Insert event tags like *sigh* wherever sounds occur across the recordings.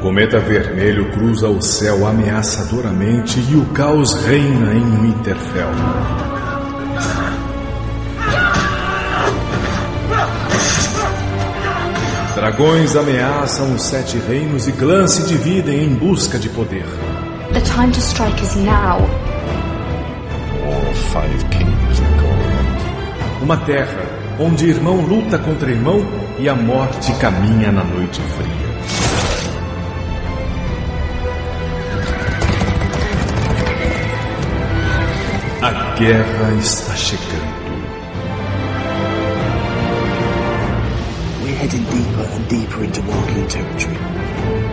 cometa vermelho cruza o céu ameaçadoramente e o caos reina em Winterfell. Dragões ameaçam os sete reinos e clãs se dividem em busca de poder. The time to strike is now. All five are. Uma terra onde irmão luta contra irmão e a morte caminha na noite fria. Guerra está chegando. We're heading deeper and deeper into Walking territory.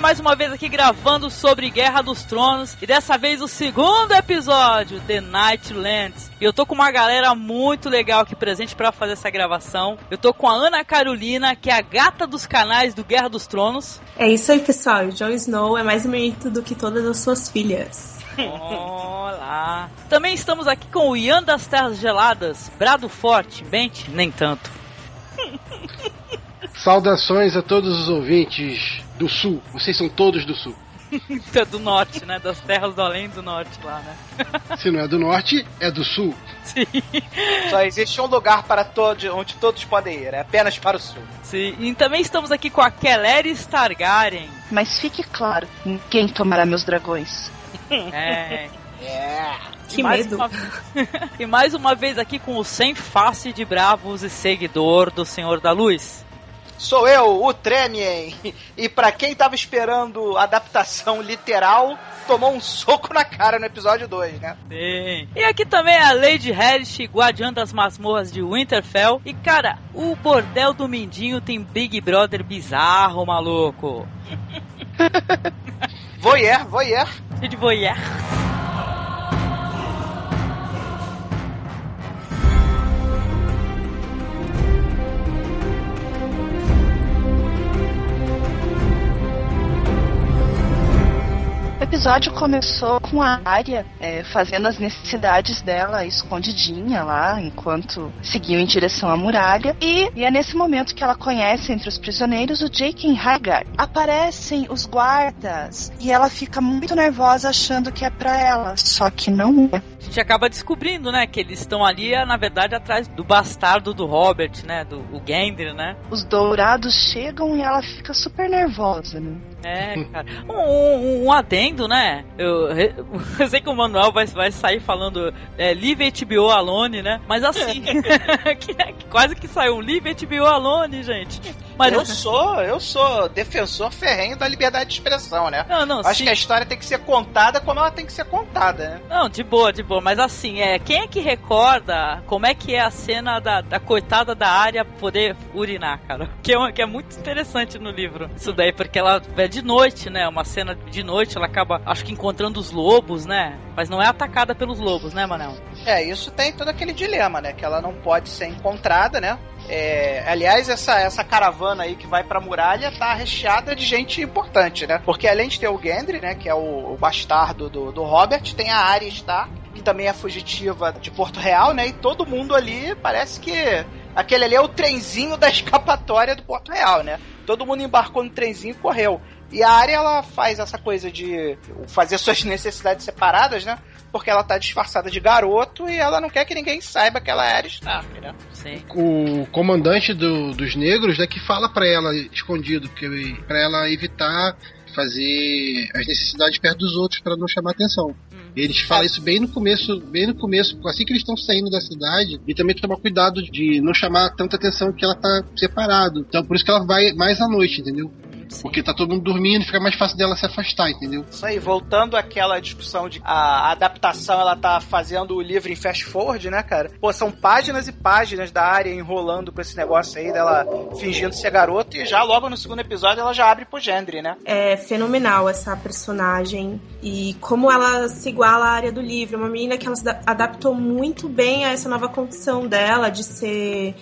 Mais uma vez aqui gravando sobre Guerra dos Tronos e dessa vez o segundo episódio, The Nightlands. E eu tô com uma galera muito legal aqui presente para fazer essa gravação. Eu tô com a Ana Carolina, que é a gata dos canais do Guerra dos Tronos. É isso aí, pessoal. O Jon Snow é mais bonito do que todas as suas filhas. Olá! Também estamos aqui com o Ian das Terras Geladas, Brado Forte, Bente, nem tanto. *laughs* Saudações a todos os ouvintes do Sul. Vocês são todos do Sul. *laughs* é do norte, né? Das terras do além do norte lá, né? Se não é do Norte, é do Sul. *laughs* Sim. Só existe um lugar para todos, onde todos podem ir, é apenas para o sul. Sim. E também estamos aqui com a Kelleris Targaryen. Mas fique claro, quem tomará meus dragões? É. É. Que e mais medo. Uma... *laughs* e mais uma vez aqui com o sem face de bravos e seguidor do Senhor da Luz. Sou eu, o Tremien. E pra quem tava esperando adaptação literal, tomou um soco na cara no episódio 2, né? Sim. E aqui também é a Lady Harris, guardiã das masmorras de Winterfell. E cara, o bordel do Mindinho tem Big Brother bizarro, maluco. *laughs* Voyeur, voyeur. De voyeur. Episódio começou com a Arya é, fazendo as necessidades dela escondidinha lá, enquanto seguiam em direção à muralha. E, e é nesse momento que ela conhece entre os prisioneiros o Jake Hagar. Aparecem os guardas e ela fica muito nervosa achando que é pra ela, só que não é. A gente acaba descobrindo, né, que eles estão ali, na verdade, atrás do bastardo do Robert, né, do o Gendry, né? Os dourados chegam e ela fica super nervosa, né? É, cara. *laughs* Um, um, um adendo, né? Eu, *laughs* eu sei que o Manuel vai, vai sair falando é, Live HBO Alone, né? Mas assim, *laughs* que, quase que saiu um Live HBO Alone, gente. Mas eu sou, eu sou defensor ferrenho da liberdade de expressão, né? Não, não, Acho sim. que a história tem que ser contada como ela tem que ser contada, né? Não, de boa, de boa. Mas assim, é, quem é que recorda como é que é a cena da, da coitada da área poder urinar, cara? *laughs* Que é, uma- que é muito interessante no livro. Isso daí, porque ela é de noite, né? Uma cena de noite, ela acaba, acho que encontrando os lobos, né? Mas não é atacada pelos lobos, né, Manel? É, isso tem todo aquele dilema, né? Que ela não pode ser encontrada, né? É, aliás, essa, essa caravana aí que vai pra muralha tá recheada de gente importante, né? Porque além de ter o Gendry, né? Que é o, o bastardo do, do Robert, tem a Arya Stark, que também é fugitiva de Porto Real, né? E todo mundo ali parece que aquele ali é o trenzinho da *laughs* escapatória do Porto Real, né? Todo mundo embarcou no trenzinho e correu. E a área ela faz essa coisa de fazer suas necessidades separadas, né? Porque ela tá disfarçada de garoto e ela não quer que ninguém saiba que ela é Arya Stark, né? Sim. O comandante do- dos negros, né, que fala pra ela escondido, que para ela evitar fazer as necessidades perto dos outros pra não chamar atenção. Eles falam isso bem no começo, bem no começo, assim que eles estão saindo da cidade, e também tomar cuidado de não chamar tanta atenção que ela tá separado. Então por isso que ela vai mais à noite, entendeu? Porque tá todo mundo dormindo, fica mais fácil dela se afastar, entendeu? Isso aí, voltando àquela discussão de a adaptação, ela tá fazendo o livro em fast forward, né, cara? Pô, são páginas e páginas da área enrolando com esse negócio aí dela fingindo ser garoto e já logo no segundo episódio ela já abre pro Gendry, né? É fenomenal essa personagem e como ela se iguala à área do livro. Uma menina que ela se da- adaptou muito bem a essa nova condição dela de ser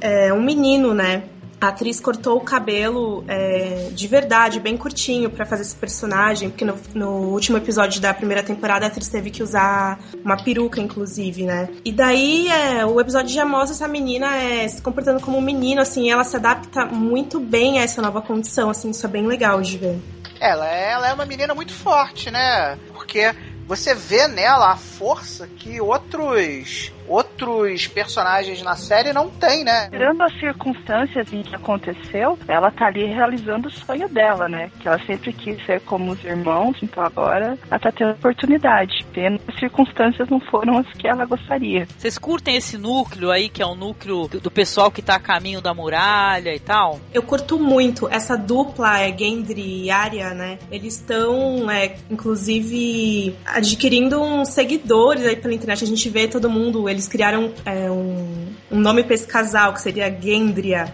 é, um menino, né? A atriz cortou o cabelo é, de verdade, bem curtinho, para fazer esse personagem, porque no, no, último episódio da primeira temporada a atriz teve que usar uma peruca, inclusive, né? E daí é, o episódio já mostra essa menina é, se comportando como um menino, assim, ela se adapta muito bem a essa nova condição, assim, isso é bem legal de ver. Ela, ela é uma menina muito forte, né? Porque você vê nela a força que outros outros personagens na série não têm, né? Tirando as circunstâncias em que aconteceu, ela tá ali realizando o sonho dela, né? Que ela sempre quis ser como os irmãos, então agora ela tá tendo oportunidade. Pena as circunstâncias não foram as que ela gostaria. Vocês curtem esse núcleo aí, que é o núcleo do, do pessoal que tá a caminho da muralha e tal? Eu curto muito essa dupla, é Gendry e Arya, né? Eles estão, é, inclusive, adquirindo uns seguidores aí pela internet. A gente vê todo mundo, eles criaram é, um, um nome para esse casal, que seria Gendria.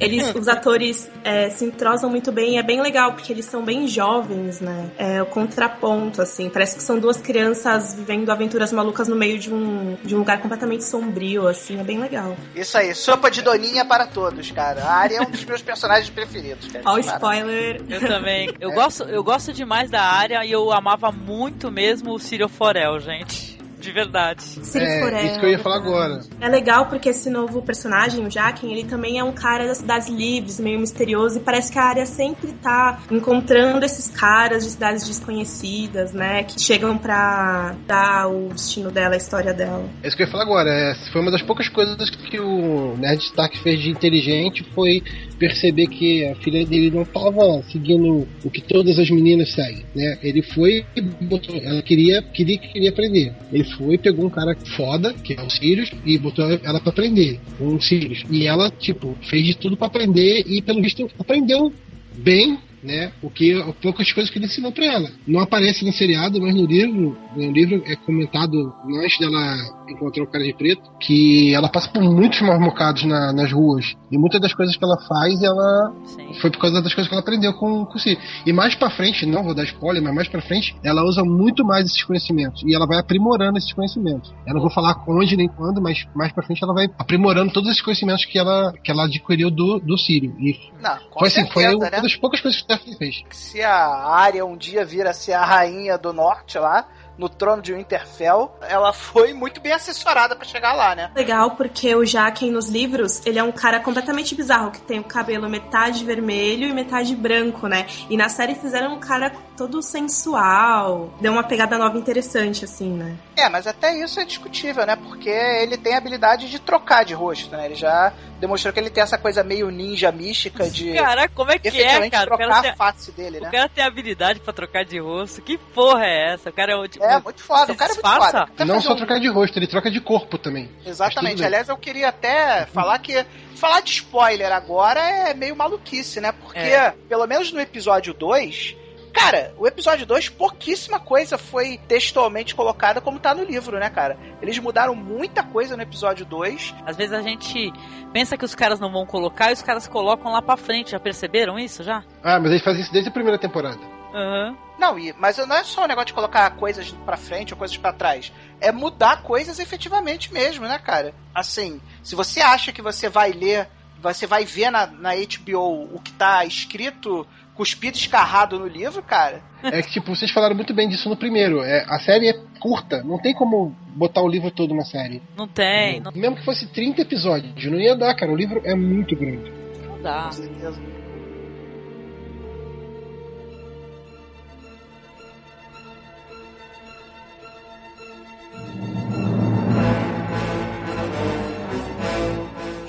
Eles, os atores é, se entrosam muito bem e é bem legal, porque eles são bem jovens, né? É o contraponto, assim. Parece que são duas crianças vivendo aventuras malucas no meio de um, de um lugar completamente sombrio, assim. É bem legal. Isso aí, sopa de doninha para todos, cara. A Arya é um dos meus personagens preferidos, cara. Ó, spoiler. Eu também. Eu, é. gosto, eu gosto demais da Arya e eu amava muito mesmo o Círio Forel, gente de verdade. é, isso que eu ia falar agora. É legal porque esse novo personagem, o Jaquen, ele também é um cara das cidades livres, meio misterioso, e parece que a área sempre tá encontrando esses caras de cidades desconhecidas, né, que chegam pra dar o destino dela, a história dela. É isso que eu ia falar agora. É, foi uma das poucas coisas que o Ned Stark fez de inteligente foi perceber que a filha dele não estava seguindo o que todas as meninas seguem, né? Ele foi e botou, ela queria, queria, queria aprender. Ele foi, pegou um cara foda, que é o Sirius, e botou ela para aprender, um Sirius. E ela, tipo, fez de tudo para aprender e pelo visto aprendeu bem né? O que poucas coisas que ele ensinou para ela. Não aparece no seriado, mas no livro, no livro é comentado antes dela encontrar o cara de preto que ela passa por muitos maus bocados na, nas ruas e muitas das coisas que ela faz, ela Sim. foi por causa das coisas que ela aprendeu com com si. E mais para frente, não vou dar spoiler, mas mais para frente, ela usa muito mais esses conhecimentos e ela vai aprimorando esses conhecimentos. Eu não vou falar onde nem quando, mas mais para frente ela vai aprimorando todos esses conhecimentos que ela que ela adquiriu do do Sírio. E não, foi assim, certeza, foi uma né? das poucas coisas que fez. Se a área um dia vira ser a rainha do norte lá, no trono de Winterfell, ela foi muito bem assessorada para chegar lá, né? Legal, porque o Jaquen nos livros, ele é um cara completamente bizarro, que tem o cabelo metade vermelho e metade branco, né? E na série fizeram um cara todo sensual, deu uma pegada nova interessante, assim, né? É, mas até isso é discutível, né? Porque ele tem a habilidade de trocar de rosto, né? Ele já demonstrou que ele tem essa coisa meio ninja mística de. Caraca, como é que é, cara? trocar a face dele, né? O cara tem habilidade pra trocar de rosto. Que porra é essa? O cara é tipo. É, muito foda. O cara é muito foda. Não só um... trocar de rosto, ele troca de corpo também. Exatamente. Aliás, eu queria até falar que. Falar de spoiler agora é meio maluquice, né? Porque, é. pelo menos no episódio 2 Cara, o episódio 2, pouquíssima coisa foi textualmente colocada como tá no livro, né, cara? Eles mudaram muita coisa no episódio 2. Às vezes a gente pensa que os caras não vão colocar e os caras colocam lá pra frente. Já perceberam isso já? Ah, mas eles fazem isso desde a primeira temporada. Uhum. Não, mas não é só o negócio de colocar coisas para frente ou coisas para trás. É mudar coisas efetivamente mesmo, né, cara? Assim, se você acha que você vai ler, você vai ver na, na HBO o que tá escrito cuspido escarrado no livro, cara. É que, tipo, vocês falaram muito bem disso no primeiro. É, a série é curta, não tem como botar o livro todo na série. Não tem. Não... Mesmo que fosse 30 episódios, não ia dar, cara. O livro é muito grande. Não dá. Com certeza.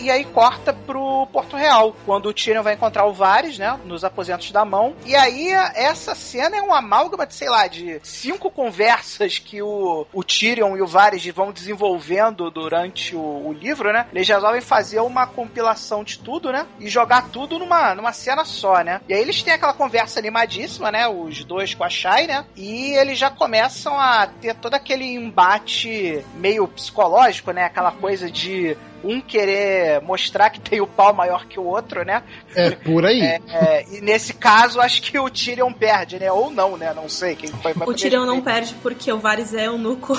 E aí corta pro Porto Real, quando o Tyrion vai encontrar o Varys, né? Nos aposentos da mão. E aí essa cena é um amálgama de, sei lá, de cinco conversas que o, o Tyrion e o Varys vão desenvolvendo durante o, o livro, né? Eles resolvem fazer uma compilação de tudo, né? E jogar tudo numa, numa cena só, né? E aí eles têm aquela conversa animadíssima, né? Os dois com a Shai, né? E eles já começam a ter todo aquele embate meio psicológico, né? Aquela coisa de um querer mostrar que tem o pau maior que o outro, né? É, por aí. É, é, e nesse caso, acho que o Tyrion perde, né? Ou não, né? Não sei quem foi. O Tyrion não perde porque o Varys é eunuco.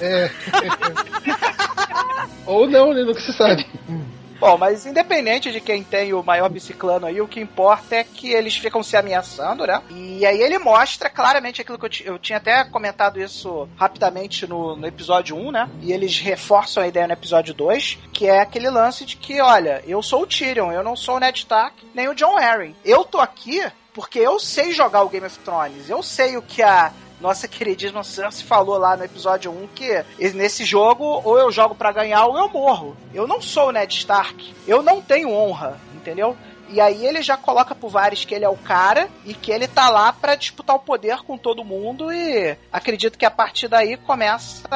é. *laughs* Ou não, né? Nunca se sabe. *laughs* Bom, mas independente de quem tem o maior biciclano aí, o que importa é que eles ficam se ameaçando, né? E aí ele mostra claramente aquilo que eu, eu tinha até comentado isso rapidamente no, no episódio 1, né? E eles reforçam a ideia no episódio 2, que é aquele lance de que, olha, eu sou o Tyrion, eu não sou o Ned Stark, nem o John Arryn. Eu tô aqui porque eu sei jogar o Game of Thrones, eu sei o que a nossa queridíssima Cersei falou lá no episódio 1 que nesse jogo ou eu jogo para ganhar ou eu morro. Eu não sou o Ned Stark. Eu não tenho honra, entendeu? E aí ele já coloca pro Varys que ele é o cara e que ele tá lá para disputar o poder com todo mundo e acredito que a partir daí começa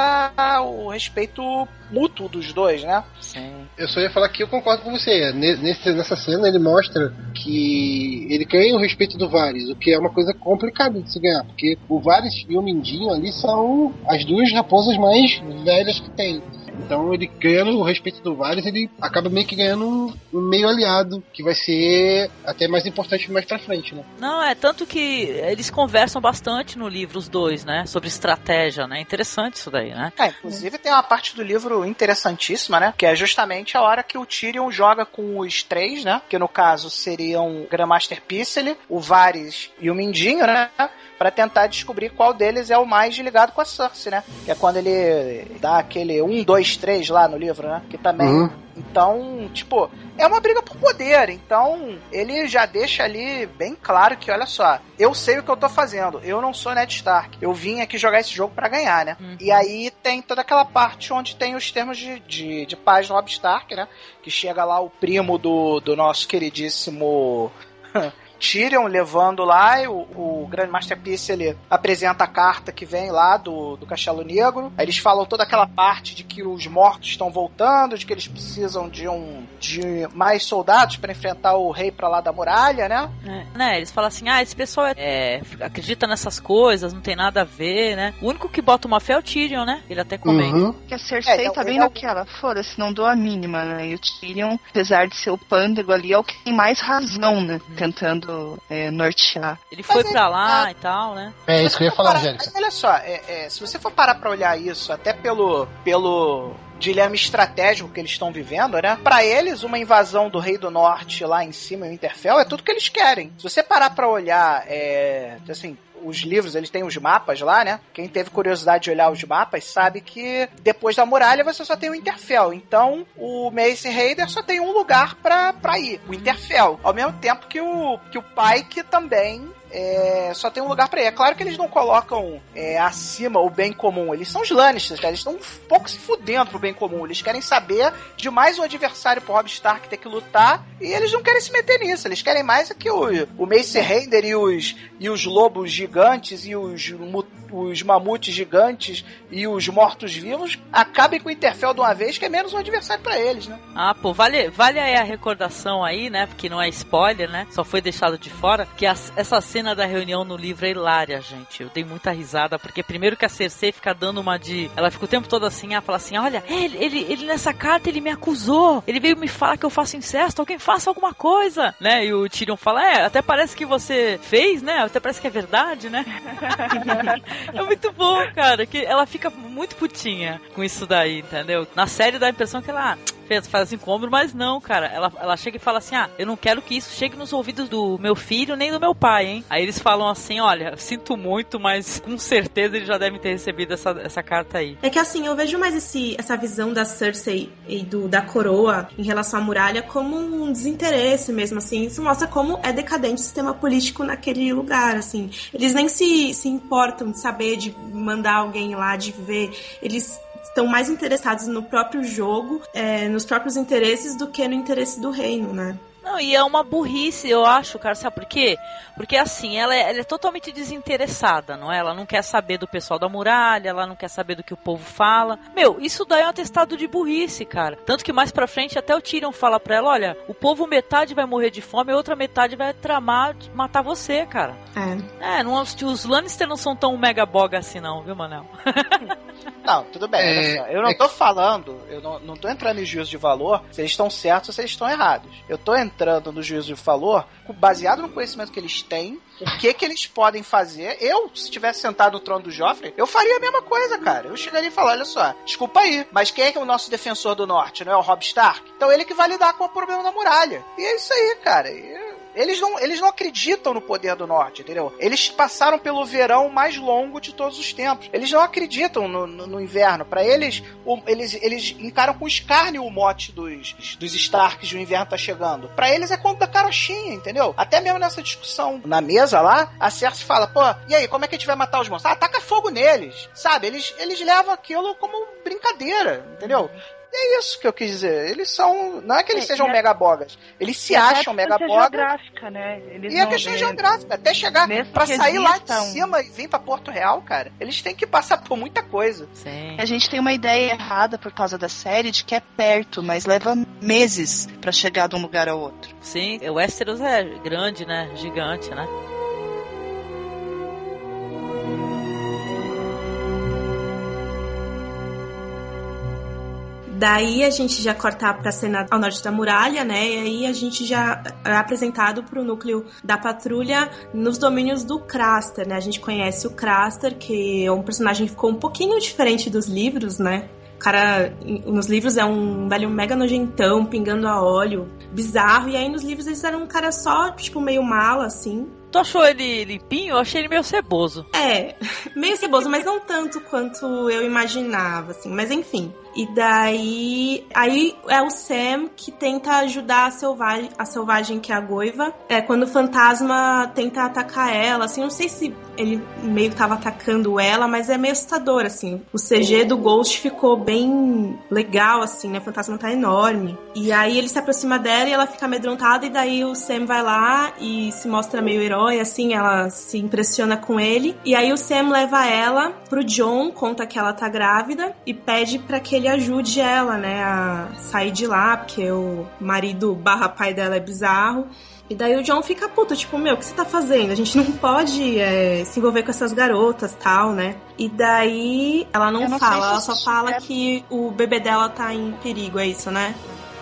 o respeito mútuo dos dois, né? Sim. Eu só ia falar que eu concordo com você. Nesse, nessa cena ele mostra que ele ganha o respeito do Varys, o que é uma coisa complicada de se ganhar, porque o Varys e o Mindinho ali são as duas raposas mais velhas que tem. Então ele ganhando o respeito do Varys, ele acaba meio que ganhando um meio aliado, que vai ser até mais importante mais pra frente, né? Não, é tanto que eles conversam bastante no livro, os dois, né? Sobre estratégia, né? Interessante isso daí, né? É, inclusive tem uma parte do livro interessantíssima, né? Que é justamente a hora que o Tyrion joga com os três, né? Que no caso seriam o Grandmaster Pycelle, o Varys e o Mindinho, né? Para tentar descobrir qual deles é o mais ligado com a Cersei, né? Que é quando ele dá aquele 1, 2, 3 lá no livro, né? Que também. Uhum. Então, tipo, é uma briga por poder. Então, ele já deixa ali bem claro que, olha só, eu sei o que eu tô fazendo. Eu não sou Ned Stark. Eu vim aqui jogar esse jogo para ganhar, né? Uhum. E aí tem toda aquela parte onde tem os termos de, de, de paz do Rob Stark, né? Que chega lá o primo do, do nosso queridíssimo. *laughs* Tyrion levando lá, o, o Grandmaster Peace ele apresenta a carta que vem lá do, do Castelo Negro. Aí eles falam toda aquela parte de que os mortos estão voltando, de que eles precisam de um de mais soldados para enfrentar o rei para lá da muralha, né? É, né? Eles falam assim: ah, esse pessoal é, é, acredita nessas coisas, não tem nada a ver, né? O único que bota uma fé é o Tyrion, né? Ele até comenta. Uhum. Que a Cersei é, então, tá bem é naquela, foda-se, não dou a mínima, né? E o Tyrion, apesar de ser o pândego ali, é o que tem mais razão, né? Uhum. Tentando é, nortear. Ele foi para lá é, e tal, né? É isso que eu ia falar, Angélica. Olha só, é, é, se você for parar pra olhar isso, até pelo, pelo dilema estratégico que eles estão vivendo, né? Para eles, uma invasão do Rei do Norte lá em cima, o Interfell, é tudo que eles querem. Se você parar para olhar, é, assim, os livros, eles têm os mapas lá, né? Quem teve curiosidade de olhar os mapas sabe que depois da muralha você só tem o Interfell. Então, o Mace Raider só tem um lugar pra, pra ir, o Interfell. Ao mesmo tempo que o, que o Pike também é, só tem um lugar para ir. É claro que eles não colocam é, acima o bem comum. Eles são os Lannisters. Eles estão um pouco se fudendo pro bem comum. Eles querem saber de mais um adversário pro Rob Stark ter que lutar e eles não querem se meter nisso. Eles querem mais é que o, o Mace Raider e os, e os lobos gigantes e os, os mamutes gigantes e os mortos-vivos acabem com o Interfell de uma vez, que é menos um adversário para eles, né? Ah, pô, vale, vale aí a recordação aí, né? Porque não é spoiler, né? Só foi deixado de fora, que a, essa cena da reunião no livro é hilária, gente. Eu dei muita risada, porque primeiro que a Cersei fica dando uma de. Ela fica o tempo todo assim, ela fala assim: olha, ele, ele, ele nessa carta ele me acusou. Ele veio me falar que eu faço incesto, alguém faça alguma coisa, né? E o Tyrion fala: é, até parece que você fez, né? Até parece que é verdade, né? *laughs* *laughs* é muito bom, cara. Que ela fica muito putinha com isso daí, entendeu? Na série dá a impressão que ela fez, faz com ombro, mas não, cara. Ela, ela chega e fala assim: ah, eu não quero que isso chegue nos ouvidos do meu filho nem do meu pai, hein? Aí eles falam assim: olha, sinto muito, mas com certeza eles já devem ter recebido essa, essa carta aí. É que assim, eu vejo mais esse, essa visão da Cersei e do, da coroa em relação à muralha como um desinteresse mesmo, assim. Isso mostra como é decadente o sistema político naquele lugar, assim. Eles nem se, se importam de saber, de mandar alguém lá, de ver. Eles estão mais interessados no próprio jogo, é, nos próprios interesses, do que no interesse do reino, né? Não, e é uma burrice, eu acho, cara. Sabe por quê? Porque assim, ela é, ela é, totalmente desinteressada, não é? Ela não quer saber do pessoal da muralha, ela não quer saber do que o povo fala. Meu, isso daí é um atestado de burrice, cara. Tanto que mais pra frente até o Tyrion fala pra ela: olha, o povo metade vai morrer de fome, a outra metade vai tramar matar você, cara. É. É, não, os Lannister não são tão mega boga assim, não, viu, Manel? *laughs* Não, tudo bem. Eu não é... tô falando, eu não, não tô entrando em juízo de valor se eles estão certos ou se eles estão errados. Eu tô entrando entrando no juízo de valor, baseado no conhecimento que eles têm, o que que eles podem fazer. Eu, se tivesse sentado no trono do Joffrey, eu faria a mesma coisa, cara. Eu chegaria e falaria, olha só, desculpa aí, mas quem é que é o nosso defensor do norte, não é o Rob Stark? Então ele que vai lidar com o problema da muralha. E é isso aí, cara. E eles não, eles não acreditam no poder do norte, entendeu? Eles passaram pelo verão mais longo de todos os tempos. Eles não acreditam no, no, no inverno. Para eles, eles, eles encaram com escárnio o mote dos, dos Starks de o inverno tá chegando. Para eles é conta da carochinha, entendeu? Até mesmo nessa discussão na mesa lá, a Cersei fala, pô, e aí, como é que a gente vai matar os monstros? Ah, taca fogo neles, sabe? Eles, eles levam aquilo como brincadeira, entendeu? É isso que eu quis dizer. Eles são. Não é que eles é, sejam é, megabogas. Eles se acham megabogas. geográfica, né? Eles e a questão é geográfica. Até chegar para sair lá de cima e vir para Porto Real, cara, eles têm que passar por muita coisa. Sim. A gente tem uma ideia errada por causa da série de que é perto, mas leva meses para chegar de um lugar ao outro. Sim, o Westeros é grande, né? Gigante, né? Daí a gente já corta pra cena ao norte da muralha, né? E aí a gente já é apresentado pro núcleo da patrulha nos domínios do Craster, né? A gente conhece o Craster, que é um personagem que ficou um pouquinho diferente dos livros, né? O cara, nos livros é um velho mega nojentão, pingando a óleo, bizarro. E aí nos livros eles eram um cara só, tipo, meio mala, assim. Tu achou ele limpinho? Eu achei ele meio ceboso. É, *laughs* meio ceboso, mas não tanto quanto eu imaginava, assim. Mas enfim. E daí. Aí é o Sam que tenta ajudar a selvagem, a selvagem que é a Goiva. É quando o fantasma tenta atacar ela, assim, não sei se ele meio que tava atacando ela, mas é meio assustador, assim. O CG do Ghost ficou bem legal, assim, né? O fantasma tá enorme. E aí ele se aproxima dela e ela fica amedrontada, e daí o Sam vai lá e se mostra meio herói, assim, ela se impressiona com ele. E aí o Sam leva ela pro John, conta que ela tá grávida e pede para que ele ajude ela, né, a sair de lá, porque o marido barra pai dela é bizarro. E daí o John fica puto, tipo, meu, o que você tá fazendo? A gente não pode é, se envolver com essas garotas tal, né? E daí ela não, não fala, ela só fala que o bebê dela tá em perigo, é isso, né?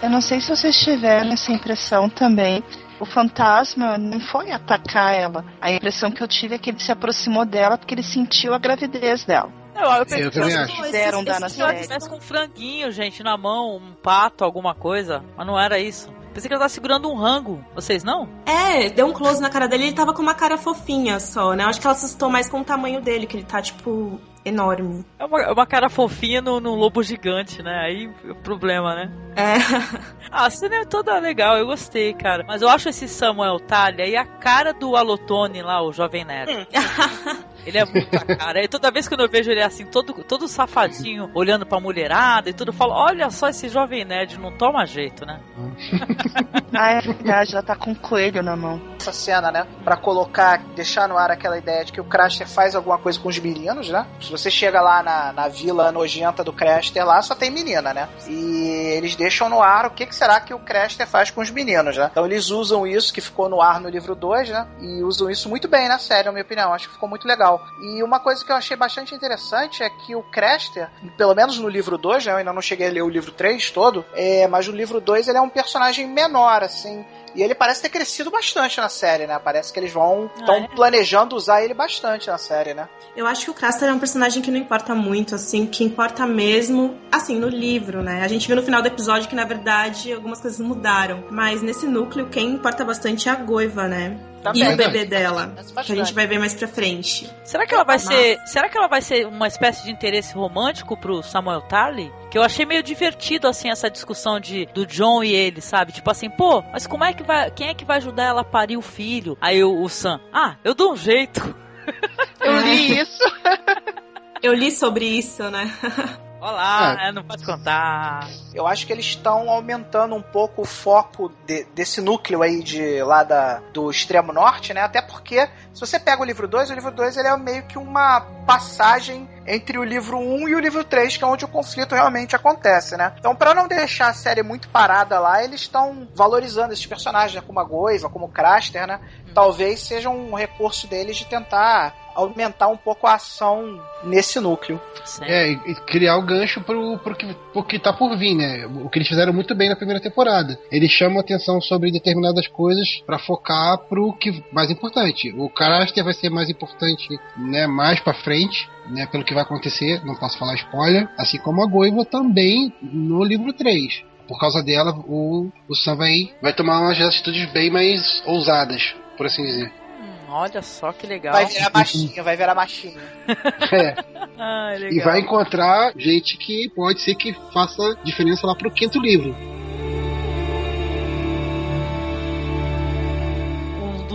Eu não sei se vocês tiveram essa impressão também. O fantasma não foi atacar ela. A impressão que eu tive é que ele se aproximou dela porque ele sentiu a gravidez dela. Eu, eu, pensei, eu também acho. Fizeram dar na série. Tivesse com um franguinho, gente, na mão, um pato, alguma coisa, mas não era isso. Pensei que ela tava segurando um rango. Vocês não? É, deu um close na cara dele e ele tava com uma cara fofinha só, né? Eu acho que ela assustou mais com o tamanho dele, que ele tá, tipo, enorme. É uma, é uma cara fofinha no, no, lobo gigante, né? Aí o problema, né? É. *laughs* ah, a cena é toda legal, eu gostei, cara. Mas eu acho esse Samuel Talha e a cara do Alotone lá, o jovem nerd. Hum. *laughs* Ele é muito a cara. E toda vez que eu vejo ele assim, todo, todo safadinho, olhando pra mulherada e tudo, eu falo: olha só esse jovem nerd, não toma jeito, né? *laughs* ah, é verdade, ela tá com um coelho na mão. Essa cena, né? Pra colocar, deixar no ar aquela ideia de que o Craster faz alguma coisa com os meninos, né? Se você chega lá na, na vila nojenta do Craster lá, só tem menina, né? E eles deixam no ar o que, que será que o Craster faz com os meninos, né? Então eles usam isso que ficou no ar no livro 2, né? E usam isso muito bem na série, na minha opinião. Acho que ficou muito legal. E uma coisa que eu achei bastante interessante é que o Craster, pelo menos no livro 2, né, eu ainda não cheguei a ler o livro 3 todo, é, mas no livro 2 ele é um personagem menor, assim. E ele parece ter crescido bastante na série, né? Parece que eles vão. estão ah, é? planejando usar ele bastante na série, né? Eu acho que o Craster é um personagem que não importa muito, assim, que importa mesmo, assim, no livro, né? A gente viu no final do episódio que, na verdade, algumas coisas mudaram. Mas nesse núcleo, quem importa bastante é a Goiva, né? Também. E o bebê dela, que a gente vai ver mais pra frente. Será que ela vai ser, será que ela vai ser uma espécie de interesse romântico pro Samuel Tarly? Que eu achei meio divertido assim essa discussão de do John e ele, sabe? Tipo assim, pô, mas como é que vai, quem é que vai ajudar ela a parir o filho? Aí o, o Sam, ah, eu dou um jeito. eu li *laughs* isso. eu li sobre isso, né? *laughs* Olá, é. não pode contar. Eu acho que eles estão aumentando um pouco o foco de, desse núcleo aí de lá da, do extremo norte, né? Até porque, se você pega o livro 2, o livro 2 ele é meio que uma passagem entre o livro 1 e o livro 3, que é onde o conflito realmente acontece, né? Então, para não deixar a série muito parada lá, eles estão valorizando esses personagens, né? como a Goiva, como o Craster, né? Talvez seja um recurso deles de tentar aumentar um pouco a ação nesse núcleo. É, e criar o gancho pro, pro, que, pro que tá por vir, né? O que eles fizeram muito bem na primeira temporada. Eles chamam atenção sobre determinadas coisas para focar pro que mais importante. O caráter vai ser mais importante, né, mais para frente, né, pelo que vai acontecer, não posso falar spoiler, assim como a Goiva também no livro 3 por causa dela, o, o Sam vai, vai tomar umas atitudes bem mais ousadas, por assim dizer. Olha só que legal. Vai virar machinha, vai virar machinha. *laughs* É. *laughs* Ah, legal. E vai encontrar gente que pode ser que faça diferença lá pro quinto livro.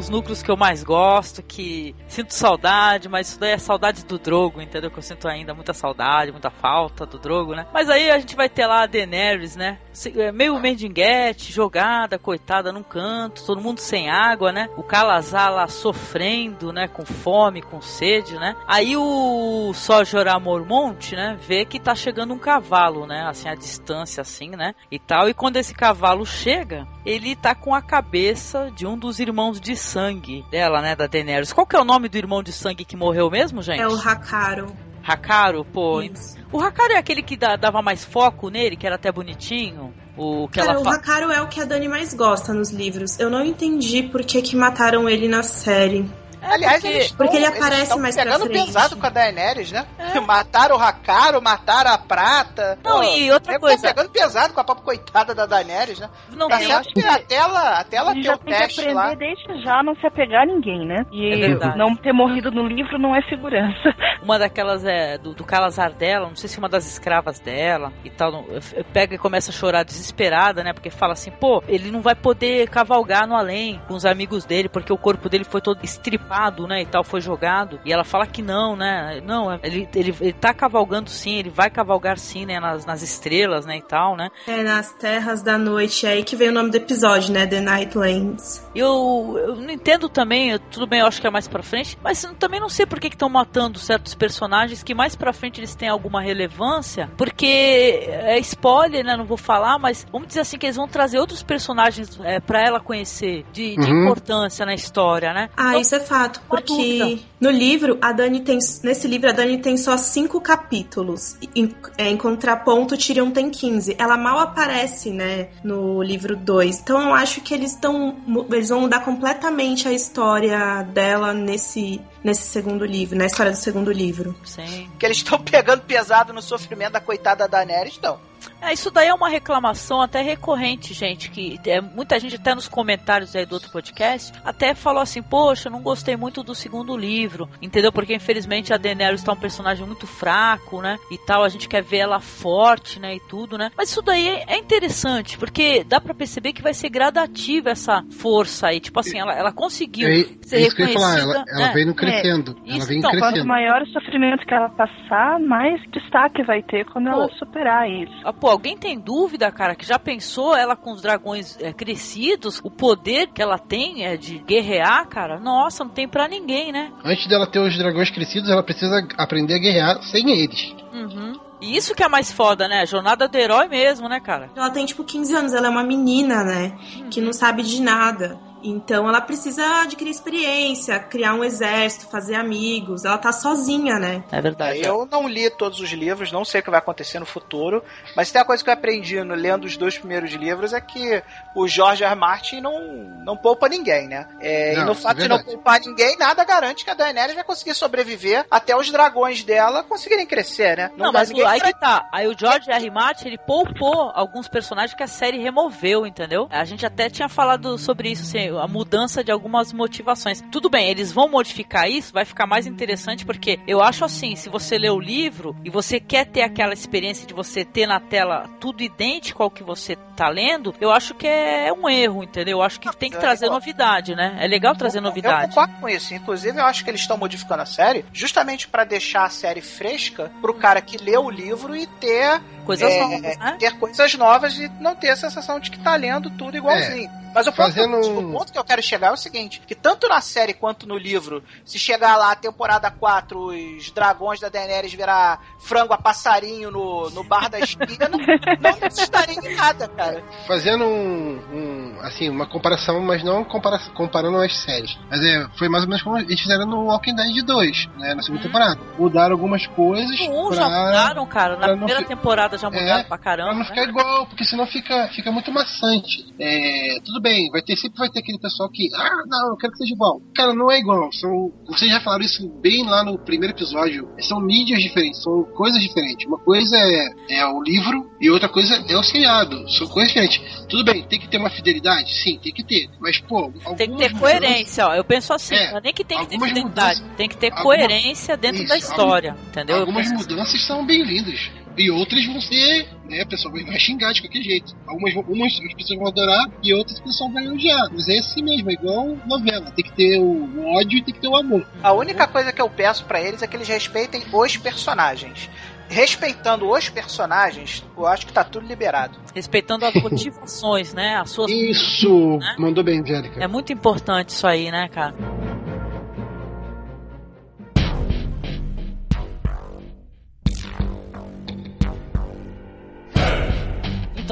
Dos núcleos que eu mais gosto, que sinto saudade, mas isso daí é saudade do Drogo, entendeu? Que eu sinto ainda muita saudade, muita falta do Drogo, né? Mas aí a gente vai ter lá a Daenerys, né? É, Meio mendinguete, jogada, coitada num canto, todo mundo sem água, né? O Calazar lá sofrendo, né? Com fome, com sede, né? Aí o Só Jorah Mormont, né? Vê que tá chegando um cavalo, né? Assim, a distância, assim, né? E tal. E quando esse cavalo chega, ele tá com a cabeça de um dos irmãos de sangue dela, né? Da Daenerys. Qual que é o nome do irmão de sangue que morreu mesmo, gente? É o Hakaro. Hakaro, pô. Isso. O Hakaro é aquele que dava mais foco nele, que era até bonitinho. O que Cara, ela o. Hakaro é o que a Dani mais gosta nos livros. Eu não entendi por que, que mataram ele na série. É Aliás, porque- eles tão- porque ele eles aparece mais pra pegando frente. pesado com a Daenerys, né? *laughs* Mataram o Hakaro, mataram a Prata. Não, Pô, e outra coisa- Tá pegando pesado com a própria coitada da Daenerys, né? Não Tá tem. certo que até ela, até ela ter já o tem que teste aprender lá. desde já a não se apegar a ninguém, né? É E verdade. não ter morrido no livro não é segurança. *laughs* Uma daquelas é do, do Calazar dela, não sei se uma das escravas dela e tal, não- pega e começa a chorar desesperada, né? Porque fala assim, pô, ele não vai poder cavalgar no além com os amigos dele, porque o corpo dele foi todo estripado, né? E tal, foi jogado. E ela fala que não, né? Não, ele, ele, ele tá cavalgando sim, ele vai cavalgar sim, né? Nas, nas estrelas, né? E tal, né? É nas Terras da Noite, é aí que veio o nome do episódio, né? The Nightlands. Eu, eu não entendo também, eu- tudo bem, eu acho que é mais pra frente, mas eu também não sei por que estão matando certos personagens que mais pra frente eles têm alguma relevância, porque é spoiler, né? Não vou falar, mas vamos dizer assim que eles vão trazer outros personagens é, para ela conhecer de, de Uhum. importância na história, né? Ah, Então, isso é fato, porque dúvida. no livro, a Dani tem. Nesse livro, a Dani tem só cinco capítulos. Em, é, em contraponto, o Tyrion tem 15. Ela mal aparece, né, no livro 2. Então eu acho que eles estão. Eles vão mudar completamente a história dela nesse, nesse segundo livro, na história do segundo livro. Sim. Que eles estão pegando pesado no sofrimento da coitada da Daenerys, não. É, isso daí é uma reclamação até recorrente, gente, que é, muita gente até nos comentários aí do outro podcast até falou assim, poxa, eu não gostei muito do segundo livro, entendeu? Porque infelizmente a Daenerys tá um personagem muito fraco, né, e tal, a gente quer ver ela forte, né, e tudo, né? Mas isso daí é, é interessante, porque dá pra perceber que vai ser gradativa essa força aí, tipo assim, ela, ela conseguiu É, ser é isso que eu ia falar, ela, reconhecida, ela né? vem no crescendo. ela Isso, vem então, Quanto crescendo. maior o sofrimento que ela passar, mais destaque vai ter quando ela superar isso. Ah, pô, alguém tem dúvida, cara, que já pensou ela com os dragões é, crescidos, o poder que ela tem é de guerrear, cara? Nossa, não tem pra ninguém, né? Antes dela ter os dragões crescidos, ela precisa aprender a guerrear sem eles. Uhum. E isso que é mais foda, né? Jornada do herói mesmo, né, cara? Ela tem, tipo, 15 anos, ela é uma menina, né? Que não sabe de nada. Então ela precisa adquirir experiência, criar um exército, fazer amigos. Ela tá sozinha, né? É verdade. Eu não li todos os livros, não sei o que vai acontecer no futuro, mas tem uma coisa que eu aprendi no, lendo os dois primeiros livros é que o George R. Martin não, não poupa ninguém, né? É, e Não, no é fato de não poupar ninguém, nada garante que a Daenerys vai conseguir sobreviver até os dragões dela conseguirem crescer, né? Não, dá mas ninguém o, aí pra- que tá. Aí o George R. R. Martin, ele poupou alguns personagens que a série removeu, entendeu? A gente até tinha falado sobre isso, assim, a mudança de algumas motivações. Tudo bem, eles vão modificar isso, vai ficar mais interessante, porque eu acho assim, se você lê o livro e você quer ter aquela experiência de você ter na tela tudo idêntico ao que você tá lendo, eu acho que é um erro, entendeu? Eu acho que tem que é trazer novidade, né? É legal trazer Eu novidade. concordo com isso. Inclusive, eu acho que eles estão modificando a série justamente pra deixar a série fresca pro cara que lê o livro e ter Coisas é, novas, né? ter coisas novas e não ter a sensação de que tá lendo tudo igualzinho. Mas o ponto, Fazendo um- ponto que eu quero chegar é o seguinte: que tanto na série quanto no livro, se chegar lá, temporada 4, os dragões da Daenerys virar frango a passarinho no, no bar da esquina, não, não necessitaria em nada, cara. Fazendo um, um, assim, uma comparação, mas não compara comparando as séries. Mas é, foi mais ou menos como eles fizeram no Walking Dead 2, né, na segunda temporada. Mudaram algumas coisas 1 pra, já mudaram, cara. Na pra primeira fi- temporada já mudaram É, pra pra caramba. não né? ficar igual, porque senão fica, fica muito maçante. É, tudo bem, vai ter, sempre vai ter aquele pessoal que, ah, não, eu quero que seja igual. Cara, não é igual. São, vocês já falaram isso bem lá no primeiro episódio. São mídias diferentes, são coisas diferentes. Uma coisa é, é o livro e outra coisa é o seriado. São coisas diferentes. Tudo bem, tem que ter uma fidelidade? Sim, tem que ter. Mas, pô, Tem que algumas ter coerência, ó. Eu penso assim, É, não é nem que tem que ter algumas mudanças- tem que ter coerência dentro Isso, da história, entendeu? Eu Algumas assim. mudanças são bem-vindas. E outras vão ser, né, a pessoa vai xingar de qualquer jeito. Algumas vão- umas as pessoas vão adorar e outras as pessoas vão odiar. Mas é assim mesmo, é igual novela. Tem que ter o, o ódio e tem que ter o amor. A única coisa que eu peço pra eles é que eles respeitem os personagens. Respeitando os personagens, eu acho que tá tudo liberado. respeitando as motivações, né? As suas Isso! Né? Mandou bem, Angélica. É muito importante isso aí, né, cara?